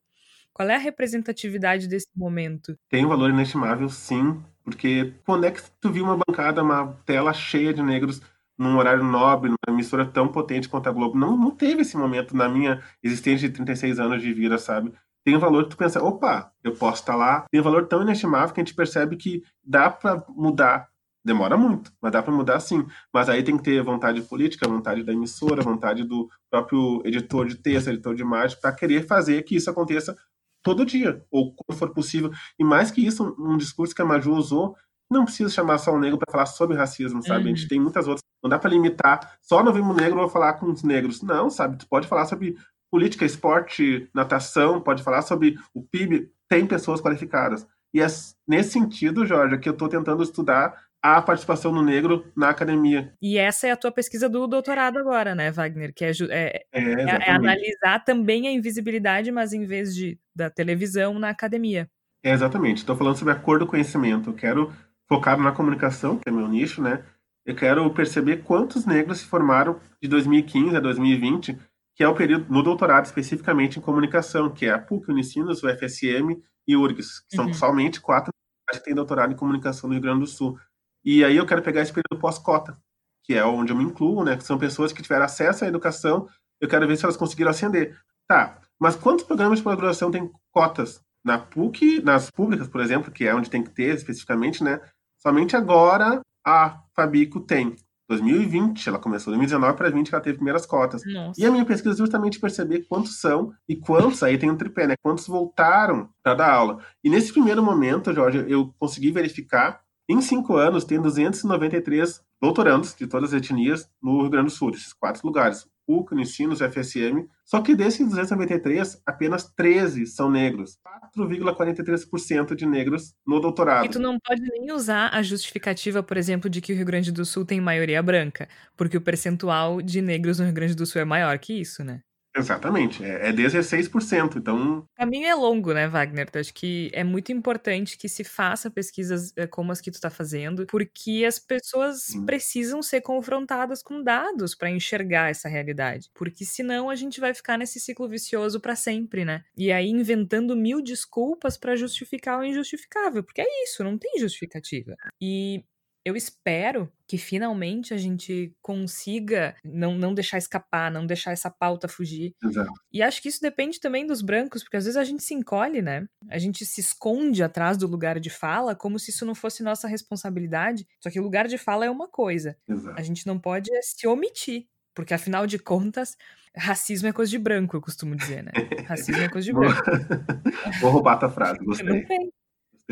Qual é a representatividade desse momento? Tem um valor inestimável, sim. Porque quando é que tu viu uma bancada, uma tela cheia de negros num horário nobre, numa emissora tão potente quanto a Globo. Não, não teve esse momento na minha existência de 36 anos de vida, sabe? tem um valor que tu pensa, opa, eu posso estar lá. Tem um valor tão inestimável que a gente percebe que dá para mudar. Demora muito, mas dá para mudar sim. Mas aí tem que ter vontade política, vontade da emissora, vontade do próprio editor de texto, editor de imagem, para querer fazer que isso aconteça todo dia, ou quando for possível. E mais que isso, um, discurso que a Maju usou, não precisa chamar só o negro para falar sobre racismo, sabe? Uhum. A gente uhum. tem muitas outras. Não dá para limitar só no Vimo Negro vou falar com os negros. Não, sabe? Tu pode falar sobre política, esporte, natação, pode falar sobre o PIB. Tem pessoas qualificadas. E é nesse sentido, Jorge, que eu estou tentando estudar a participação do negro na academia. E essa é a tua pesquisa do doutorado agora, né, Wagner? Que é, é, é, é, é analisar também a invisibilidade, mas em vez de da televisão, na academia. É, exatamente. Estou falando sobre a cor do conhecimento. Eu quero focar na comunicação, que é meu nicho, né? Eu quero perceber quantos negros se formaram de 2015 a 2020, que é o período no doutorado especificamente em comunicação, que é a PUC, Unicinos, o FSM e URGS, que são uhum. somente quatro que têm doutorado em comunicação no Rio Grande do Sul. E aí eu quero pegar esse período pós-cota, que é onde eu me incluo, né? Que são pessoas que tiveram acesso à educação, eu quero ver se elas conseguiram ascender. Tá, mas quantos programas de pós-graduação têm cotas? Na PUC, nas públicas, por exemplo, que é onde tem que ter especificamente, né? Somente agora a Fabico tem. 2020, ela começou, 2019 para 2020 ela teve primeiras cotas. Nossa. E a minha pesquisa é justamente perceber quantos são e quantos, aí tem um tripé, né? Quantos voltaram para dar aula. E nesse primeiro momento, Jorge, eu consegui verificar em cinco anos, tem 293 doutorandos de todas as etnias no Rio Grande do Sul, esses quatro lugares. PUC, Unicinos, FSM. Só que desses 293, apenas 13 são negros. 4,43% de negros no doutorado. E tu não pode nem usar a justificativa, por exemplo, de que o Rio Grande do Sul tem maioria branca, porque o percentual de negros no Rio Grande do Sul é maior que isso, né? Exatamente, é, é 16%, então... O caminho é longo, né, Wagner? Eu acho que é muito importante que se faça pesquisas eh, como as que tu está fazendo, porque as pessoas Sim. precisam ser confrontadas com dados para enxergar essa realidade, porque senão a gente vai ficar nesse ciclo vicioso para sempre, né? E aí inventando mil desculpas para justificar o injustificável, porque é isso, não tem justificativa. E eu espero que finalmente a gente consiga não, não deixar escapar, não deixar essa pauta fugir. Exato. E acho que isso depende também dos brancos, porque às vezes a gente se encolhe, né? A gente se esconde atrás do lugar de fala como se isso não fosse nossa responsabilidade. Só que o lugar de fala é uma coisa. Exato. A gente não pode se omitir, porque afinal de contas, racismo é coisa de branco, eu costumo dizer, né? Racismo é coisa de branco. Vou roubar a tua frase, gostei. Não tem.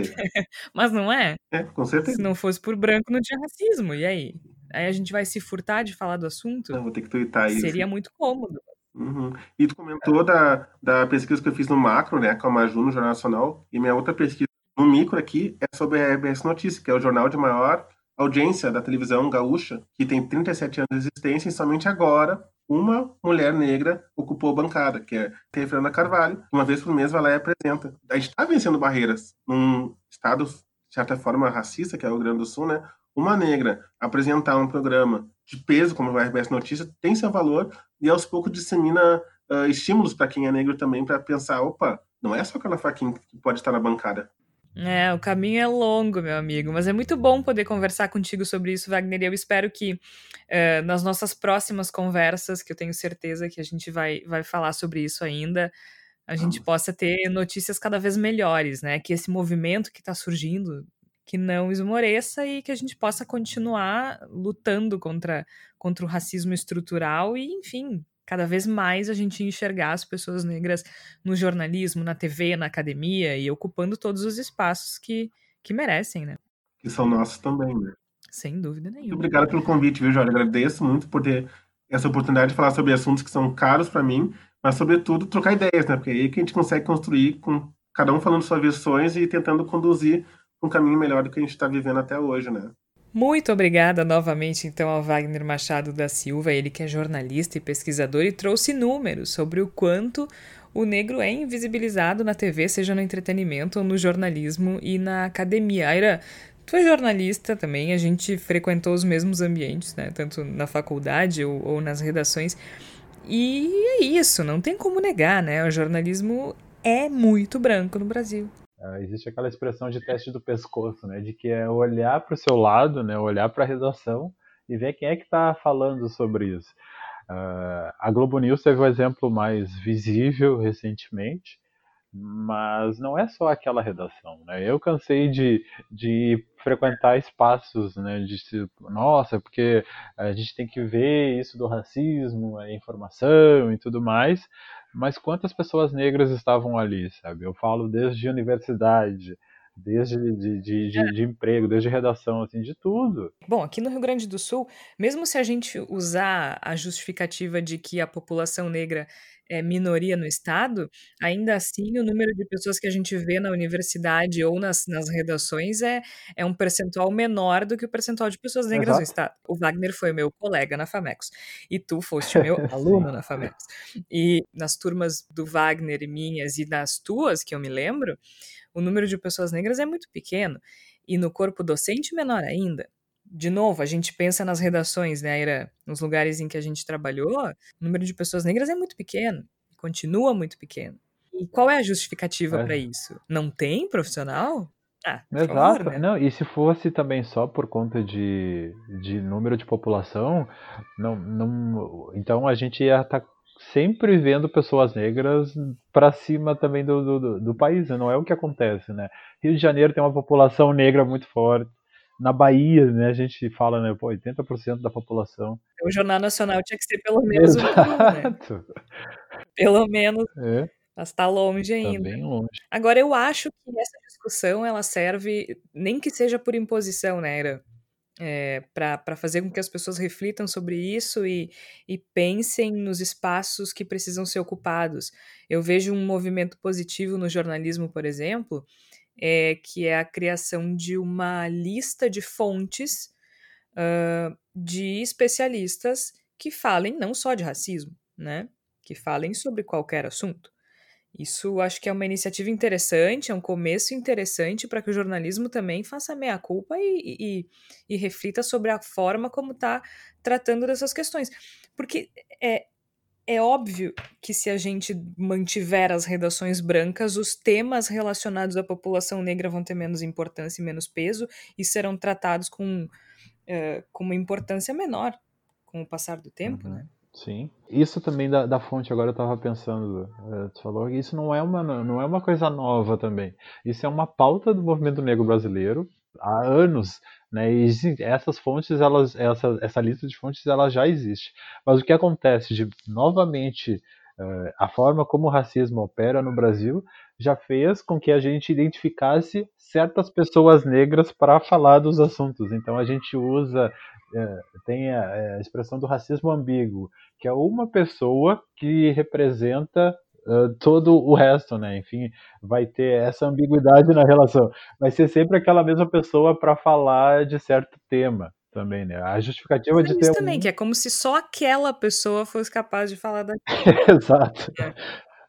Mas não é? É, com certeza. Se não fosse por branco, não tinha racismo. E aí? Aí a gente vai se furtar de falar do assunto? Não, vou ter que twittar isso. Seria muito cômodo. Uhum. E tu comentou da, da pesquisa que eu fiz no macro, né, com a Maju no Jornal Nacional, e minha outra pesquisa no micro aqui é sobre a RBS Notícia, que é o jornal de maior audiência da televisão gaúcha, que tem 37 anos de existência e somente agora uma mulher negra ocupou a bancada, que é a Fernanda Carvalho. Uma vez por mês vai lá e apresenta. A gente está vencendo barreiras num estado, de certa forma, racista, que é o Rio Grande do Sul, né? Uma negra apresentar um programa de peso, como o RBS Notícia, tem seu valor e aos poucos dissemina uh, estímulos para quem é negro também para pensar, opa, não é só aquela faquinha que pode estar na bancada. É, o caminho é longo, meu amigo, mas é muito bom poder conversar contigo sobre isso, Wagner. E eu espero que uh, nas nossas próximas conversas, que eu tenho certeza que a gente vai, vai falar sobre isso ainda, a gente possa ter notícias cada vez melhores, né? Que esse movimento que está surgindo, que não esmoreça e que a gente possa continuar lutando contra, contra o racismo estrutural e, enfim, cada vez mais a gente enxergar as pessoas negras no jornalismo, na TV, na academia e ocupando todos os espaços que, que merecem, né? Que são nossos também, né? Sem dúvida nenhuma. Obrigado pelo convite, viu, Jorge? Agradeço muito por ter essa oportunidade de falar sobre assuntos que são caros para mim, mas, sobretudo, trocar ideias, né? Porque é aí que a gente consegue construir com cada um falando suas versões e tentando conduzir um caminho melhor do que a gente está vivendo até hoje, né? Muito obrigada novamente então ao Wagner Machado da Silva, ele que é jornalista e pesquisador e trouxe números sobre o quanto o negro é invisibilizado na TV, seja no entretenimento no jornalismo e na academia. Aira, tu é jornalista também, a gente frequentou os mesmos ambientes, né? Tanto na faculdade ou, ou nas redações. E é isso, não tem como negar, né? O jornalismo é muito branco no Brasil. Uh, existe aquela expressão de teste do pescoço, né? De que é olhar para o seu lado, né? Olhar para a redação e ver quem é que está falando sobre isso. Uh, a Globo News teve um exemplo mais visível recentemente, Mas não é só aquela redação, né? Eu cansei de, de frequentar espaços, né? De nossa, porque a gente tem que ver isso do racismo, a informação e tudo mais. Mas quantas pessoas negras estavam ali, sabe? Eu falo desde universidade, desde de, de, de, de, emprego, desde redação, assim, de tudo. Bom, aqui no Rio Grande do Sul, mesmo se a gente usar a justificativa de que a população negra é minoria no estado, ainda assim o número de pessoas que a gente vê na universidade ou nas, nas redações é, é um percentual menor do que o percentual de pessoas negras Exato. no estado. O Wagner foi meu colega na Famecos e tu foste meu aluno na Famecos. E nas turmas do Wagner e minhas e nas tuas, que eu me lembro, o número de pessoas negras é muito pequeno e no corpo docente menor ainda de novo, a gente pensa nas redações, né, Ira? Nos lugares em que a gente trabalhou, o número de pessoas negras é muito pequeno, continua muito pequeno. E qual é a justificativa é. para isso? Não tem profissional? Ah, Exato. Favor, né? Não, e se fosse também só por conta de, de número de população, não, não, então a gente ia estar tá sempre vendo pessoas negras para cima também do, do, do, país, né? não é o que acontece, né? Rio de Janeiro tem uma população negra muito forte, na Bahia, né, a gente fala, né, pô, 80% da população. O Jornal Nacional tinha que ser pelo menos Exato. um, né? Pelo menos. É. Mas está longe tá ainda. Tá bem longe. Agora, eu acho que essa discussão, ela serve, nem que seja por imposição, né, Era? É, para fazer com que as pessoas reflitam sobre isso e, e pensem nos espaços que precisam ser ocupados. Eu vejo um movimento positivo no jornalismo, por exemplo, é, que é a criação de uma lista de fontes uh, de especialistas que falem não só de racismo, né? Que falem sobre qualquer assunto. Isso acho que é uma iniciativa interessante, é um começo interessante para que o jornalismo também faça meia-culpa e, e, e, reflita sobre a forma como está tratando dessas questões. Porque é, é óbvio que se a gente mantiver as redações brancas, os temas relacionados à população negra vão ter menos importância e menos peso e serão tratados com, uh, com uma importância menor com o passar do tempo, uhum. né? Sim. Isso também da, da fonte, agora eu estava pensando, uh, tu falou que isso não é, uma, não é uma coisa nova também. Isso é uma pauta do movimento negro brasileiro há anos, né? E essas fontes, elas, essa, essa lista de fontes, ela já existe. Mas o que acontece de novamente uh, a forma como o racismo opera no Brasil já fez com que a gente identificasse certas pessoas negras para falar dos assuntos. Então a gente usa uh, tem a, a expressão do racismo ambíguo, que é uma pessoa que representa uh, todo o resto, né? Enfim, vai ter essa ambiguidade na relação. Vai ser sempre aquela mesma pessoa para falar de certo tema também, né? A justificativa Mas de ter também, um... que é como se só aquela pessoa fosse capaz de falar daquilo. Exato. É.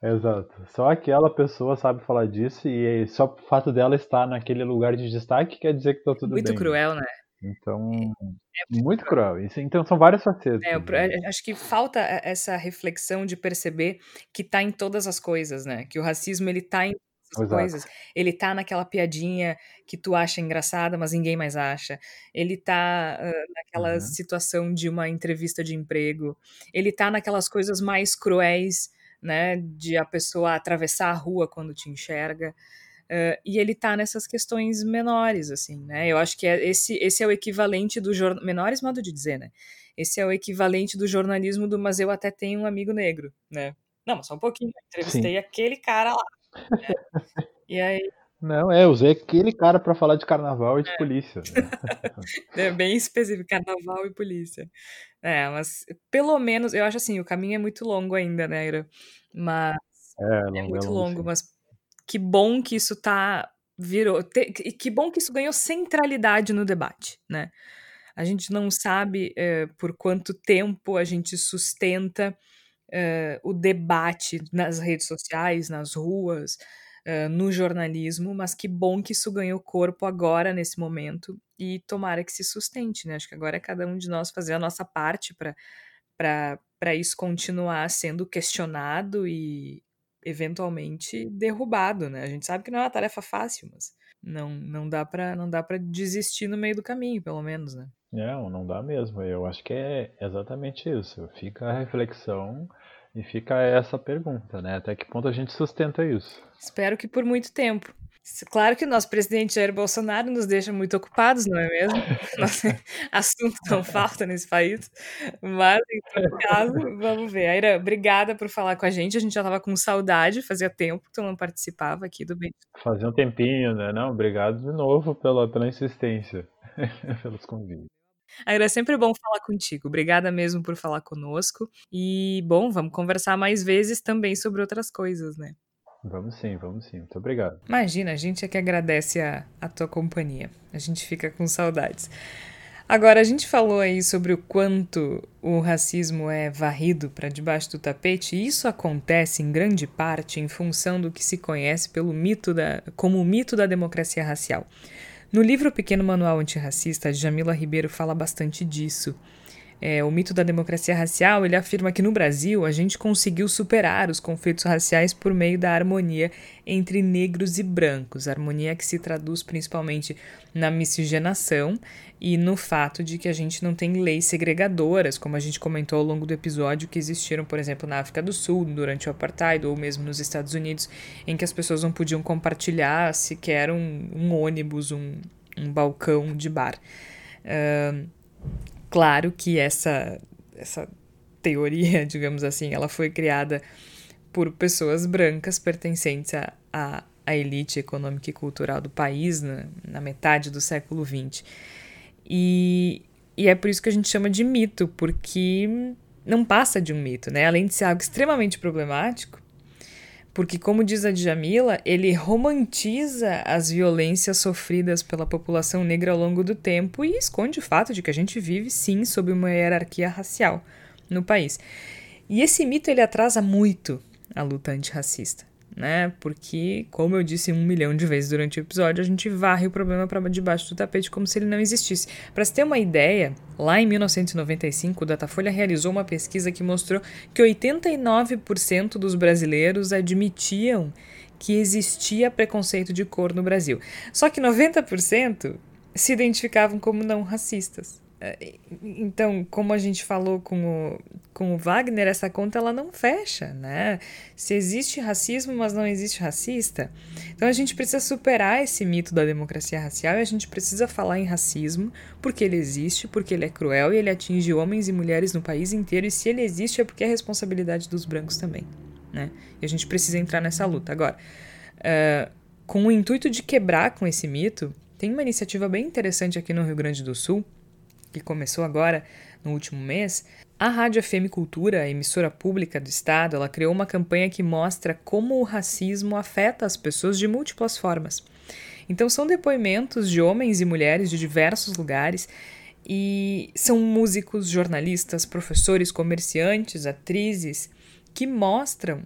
Exato. Só aquela pessoa sabe falar disso e só o fato dela estar naquele lugar de destaque quer dizer que tá tudo Muito bem. Muito cruel, né? Então, é, é muito cruel. Isso, então, são várias facetas. É, eu, acho que falta essa reflexão de perceber que tá em todas as coisas, né? Que o racismo, ele tá em todas as coisas. Ele tá naquela piadinha que tu acha engraçada, mas ninguém mais acha. Ele tá uh, naquela uhum. situação de uma entrevista de emprego. Ele tá naquelas coisas mais cruéis, né? De a pessoa atravessar a rua quando te enxerga. Uh, e ele tá nessas questões menores, assim, né? Eu acho que é esse, esse é o equivalente do jornal. Menores, modo de dizer, né? Esse é o equivalente do jornalismo do Mas eu até tenho um amigo negro, né? Não, mas só um pouquinho. Eu entrevistei Sim. aquele cara lá. Né? e aí. Não, é, usei aquele cara para falar de carnaval e de é. polícia. é bem específico, carnaval e polícia. É, mas pelo menos, eu acho assim, o caminho é muito longo ainda, né, Ira? Mas. É, longo, é muito é longo, longo mas que bom que isso tá virou, te, que bom que isso ganhou centralidade no debate, né? A gente não sabe é, por quanto tempo a gente sustenta é, o debate nas redes sociais, nas ruas, é, no jornalismo, mas que bom que isso ganhou corpo agora, nesse momento, e tomara que se sustente, né? Acho que agora é cada um de nós fazer a nossa parte para isso continuar sendo questionado e, eventualmente derrubado, né? A gente sabe que não é uma tarefa fácil, mas não, não dá para não dá para desistir no meio do caminho, pelo menos, né? Não, não dá mesmo. Eu acho que é exatamente isso. Fica a reflexão E fica essa pergunta, né? Até que ponto a gente sustenta isso? Espero que por muito tempo. Claro que o nosso presidente Jair Bolsonaro nos deixa muito ocupados, não é mesmo? Nosso assunto não falta nesse país. Mas, em todo caso, vamos ver. Aira, obrigada por falar com a gente. A gente já estava com saudade, fazia tempo que tu não participava aqui do Bem. Fazia um tempinho, né? Não, obrigado de novo pela, pela insistência, pelos convites. Aira, é sempre bom falar contigo. Obrigada mesmo por falar conosco. E, bom, vamos conversar mais vezes também sobre outras coisas, né? Vamos sim, vamos sim. Muito obrigado. Imagina, a gente é que agradece a, a tua companhia. A gente fica com saudades. Agora, a gente falou aí sobre o quanto o racismo é varrido para debaixo do tapete, e isso acontece em grande parte em função do que se conhece pelo mito da, como o mito da democracia racial. No livro Pequeno Manual Antirracista, Jamila Ribeiro fala bastante disso é, o mito da democracia racial, ele afirma que no Brasil a gente conseguiu superar os conflitos raciais por meio da harmonia entre negros e brancos, harmonia que se traduz principalmente na miscigenação e no fato de que a gente não tem leis segregadoras, como a gente comentou ao longo do episódio, que existiram, por exemplo, na África do Sul, durante o Apartheid, ou mesmo nos Estados Unidos, em que as pessoas não podiam compartilhar sequer um, um ônibus, um, um balcão de bar. Uh, Claro que essa, essa teoria, digamos assim, ela foi criada por pessoas brancas pertencentes à, à, elite econômica e cultural do país na, na metade do século XX. E, e é por isso que a gente chama de mito, porque não passa de um mito, né? Além de ser algo extremamente problemático, porque, como diz a Djamila, ele romantiza as violências sofridas pela população negra ao longo do tempo e esconde o fato de que a gente vive, sim, sob uma hierarquia racial no país. E esse mito ele atrasa muito a luta antirracista né? Porque, como eu disse um milhão de vezes durante o episódio, a gente varre o problema para debaixo do tapete como se ele não existisse. Para se ter uma ideia, lá em 1995, o Datafolha realizou uma pesquisa que mostrou que 89% dos brasileiros admitiam que existia preconceito de cor no Brasil. Só que 90% se identificavam como não racistas. É, então, como a gente falou com o, com o Wagner, essa conta ela não fecha, né? Se existe racismo, mas não existe racista, então a gente precisa superar esse mito da democracia racial e a gente precisa falar em racismo porque ele existe, porque ele é cruel e ele atinge homens e mulheres no país inteiro e se ele existe é porque é responsabilidade dos brancos também, né? E a gente precisa entrar nessa luta. Agora, uh, com o intuito de quebrar com esse mito, tem uma iniciativa bem interessante aqui no Rio Grande do Sul que começou agora no último mês, a Rádio FM Cultura, emissora pública do estado, ela criou uma campanha que mostra como o racismo afeta as pessoas de múltiplas formas. Então são depoimentos de homens e mulheres de diversos lugares e são músicos, jornalistas, professores, comerciantes, atrizes que mostram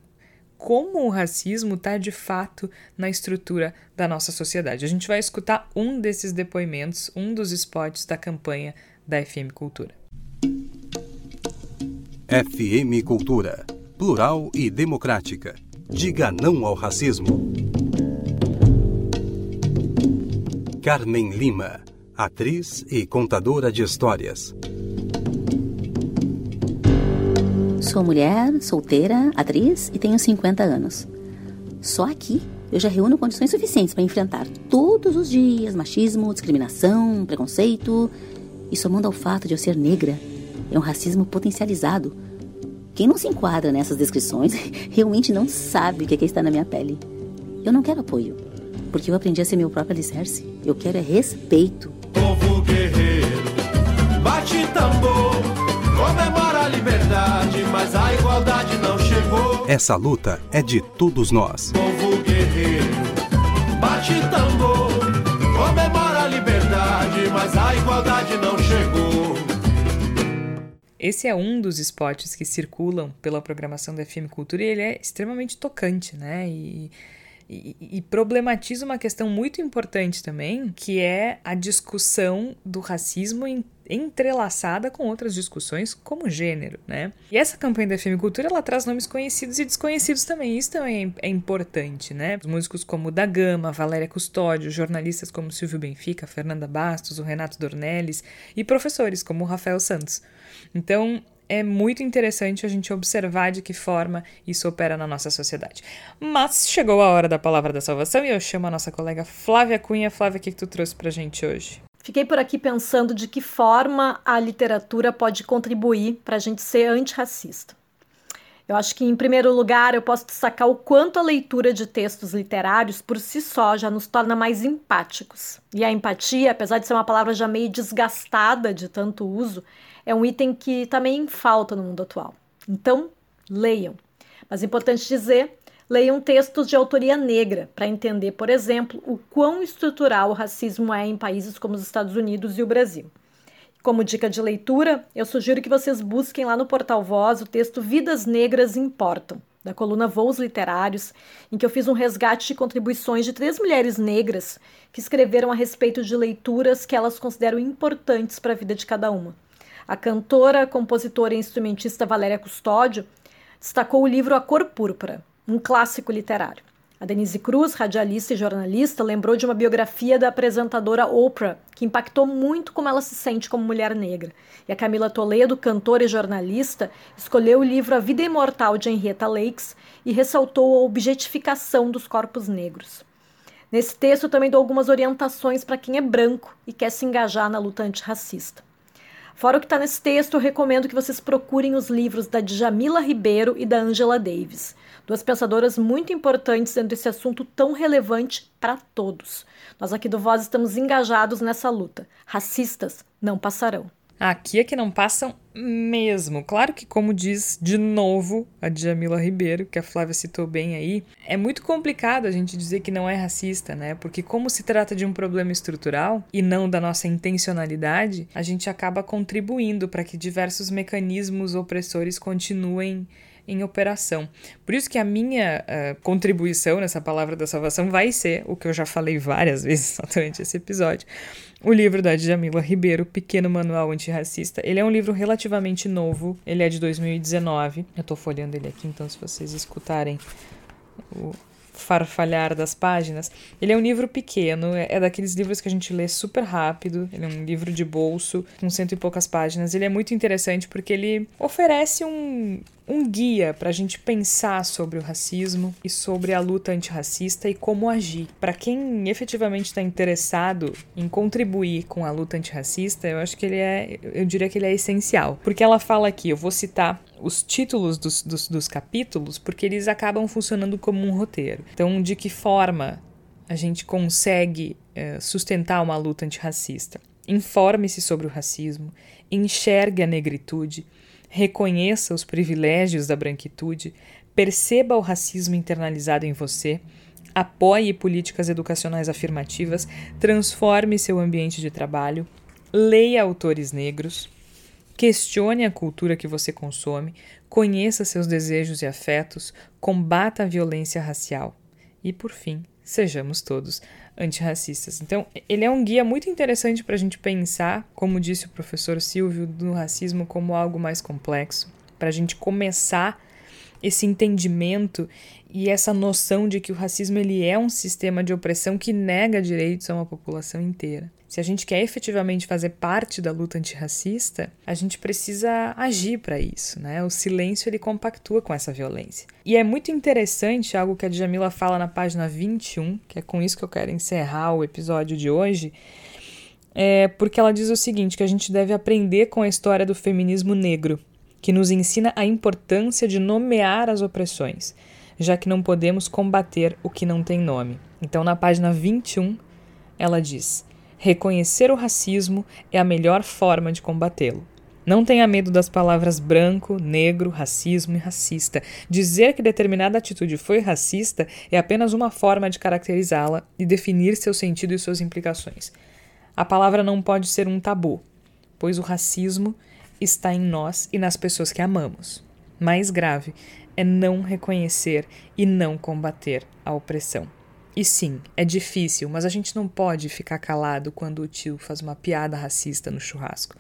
como o racismo está de fato na estrutura da nossa sociedade. A gente vai escutar um desses depoimentos, um dos spots da campanha da FM Cultura. FM Cultura. Plural e democrática. Diga não ao racismo. Carmen Lima, atriz e contadora de histórias. Sou mulher, solteira, atriz e tenho 50 anos. Só aqui eu já reúno condições suficientes para enfrentar todos os dias machismo, discriminação, preconceito e somando ao fato de eu ser negra, é um racismo potencializado. Quem não se enquadra nessas descrições realmente não sabe o que é estar na minha pele. Eu não quero apoio, porque eu aprendi a ser meu próprio alicerce. Eu quero é respeito. Povo guerreiro, bate tambor, comemora a liberdade, mas a igualdade não chegou. Essa luta é de todos nós. Povo guerreiro, bate tambor, comemora a liberdade, mas a igualdade não chegou. Esse é um dos spots que circulam pela programação da FM Cultura e ele é extremamente tocante, né? E, e, e, problematiza uma questão muito importante também, que é a discussão do racismo entrelaçada com outras discussões como gênero, né? E essa campanha da FM Cultura, ela traz nomes conhecidos e desconhecidos também, isso também é, é importante, né? Os músicos como Da Gama, Valéria Custódio, jornalistas como Silvio Benfica, Fernanda Bastos, o Renato Dornelles e professores como o Rafael Santos. Então, é muito interessante a gente observar de que forma isso opera na nossa sociedade. Mas chegou a hora da palavra da salvação e eu chamo a nossa colega Flávia Cunha. Flávia, o que, que tu trouxe pra gente hoje? Fiquei por aqui pensando de que forma a literatura pode contribuir para a gente ser antirracista. Eu acho que, em primeiro lugar, eu posso destacar o quanto a leitura de textos literários por si só já nos torna mais empáticos. E a empatia, apesar de ser uma palavra já meio desgastada de tanto uso, é um item que também falta no mundo atual. Então, leiam. Mas é importante dizer Leiam textos de autoria negra para entender, por exemplo, o quão estrutural o racismo é em países como os Estados Unidos e o Brasil. Como dica de leitura, eu sugiro que vocês busquem lá no portal Voz o texto Vidas Negras Importam, da coluna Voos Literários, em que eu fiz um resgate de contribuições de três mulheres negras que escreveram a respeito de leituras que elas consideram importantes para a vida de cada uma. A cantora, compositora e instrumentista Valéria Custódio destacou o livro A Cor Púrpura, um clássico literário. A Denise Cruz, radialista e jornalista, lembrou de uma biografia da apresentadora Oprah, que impactou muito como ela se sente como mulher negra. E a Camila Toledo, cantora e jornalista, escolheu o livro A Vida Imortal de Henrietta Lakes e ressaltou a objetificação dos corpos negros. Nesse texto, eu também dou algumas orientações para quem é branco e quer se engajar na luta antirracista. Fora o que está nesse texto, eu recomendo que vocês procurem os livros da Djamila Ribeiro e da Angela Davis duas pensadoras muito importantes dentro desse assunto tão relevante para todos. Nós aqui do Voz estamos engajados nessa luta. Racistas não passarão. Aqui é que não passam mesmo. Claro que, como diz de novo a Djamila Ribeiro, que a Flávia citou bem aí, é muito complicado a gente dizer que não é racista, né? Porque, como se trata de um problema estrutural e não da nossa intencionalidade, a gente acaba contribuindo para que diversos mecanismos opressores continuem em operação. Por isso que a minha uh, contribuição nessa palavra da salvação vai ser o que eu já falei várias vezes durante esse episódio. O livro da Djamila Ribeiro, Pequeno Manual Antirracista. Ele é um livro relativamente novo, ele é de 2019. Eu estou folhando ele aqui, então se vocês escutarem o farfalhar das páginas. Ele é um livro pequeno, é, é daqueles livros que a gente lê super rápido. Ele é um livro de bolso, com cento e poucas páginas. Ele é muito interessante porque ele oferece um, um guia para a gente pensar sobre o racismo e sobre a luta antirracista e como agir. Para quem efetivamente está interessado em contribuir com a luta antirracista, eu acho que ele é, eu diria que ele é essencial. Porque ela fala aqui, eu vou citar os títulos dos, dos, dos capítulos, porque eles acabam funcionando como um roteiro. Então, de que forma a gente consegue é, sustentar uma luta antirracista? Informe-se sobre o racismo, enxergue a negritude, reconheça os privilégios da branquitude, perceba o racismo internalizado em você, apoie políticas educacionais afirmativas, transforme seu ambiente de trabalho, leia autores negros, Questione a cultura que você consome, conheça seus desejos e afetos, combata a violência racial. E, por fim, sejamos todos antirracistas. Então, ele é um guia muito interessante para a gente pensar, como disse o professor Silvio, do racismo como algo mais complexo, para a gente começar esse entendimento e essa noção de que o racismo ele é um sistema de opressão que nega direitos a uma população inteira. Se a gente quer efetivamente fazer parte da luta antirracista, a gente precisa agir para isso, né? O silêncio ele compactua com essa violência. E é muito interessante algo que a Djamila fala na página 21, que é com isso que eu quero encerrar o episódio de hoje, é porque ela diz o seguinte, que a gente deve aprender com a história do feminismo negro, que nos ensina a importância de nomear as opressões, já que não podemos combater o que não tem nome. Então, na página 21, ela diz: reconhecer o racismo é a melhor forma de combatê-lo. Não tenha medo das palavras branco, negro, racismo e racista. Dizer que determinada atitude foi racista é apenas uma forma de caracterizá-la e definir seu sentido e suas implicações. A palavra não pode ser um tabu, pois o racismo está em nós e nas pessoas que amamos. Mais grave é não reconhecer e não combater a opressão. E sim, é difícil, mas a gente não pode ficar calado quando o tio faz uma piada racista no churrasco.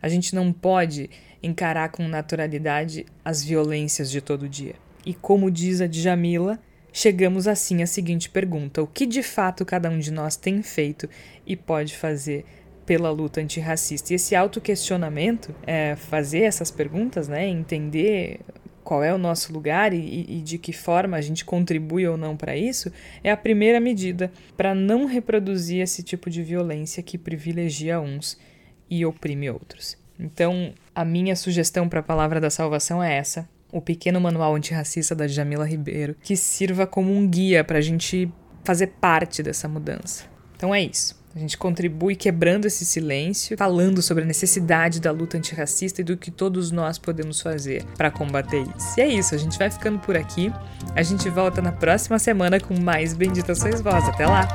A gente não pode encarar com naturalidade as violências de todo dia. E como diz a Djamila, chegamos assim à seguinte pergunta: o que de fato cada um de nós tem feito e pode fazer pela luta antirracista. E esse autoquestionamento, é, fazer essas perguntas, né, entender qual é o nosso lugar e, e de que forma a gente contribui ou não para isso, é a primeira medida para não reproduzir esse tipo de violência que privilegia uns e oprime outros. Então, a minha sugestão para a palavra da salvação é essa: o pequeno manual antirracista da Jamila Ribeiro, que sirva como um guia para a gente fazer parte dessa mudança. Então é isso. A gente contribui quebrando esse silêncio, falando sobre a necessidade da luta antirracista e do que todos nós podemos fazer para combater isso. E é isso, a gente vai ficando por aqui. A gente volta na próxima semana com mais Bendita Sois Vós. Até lá!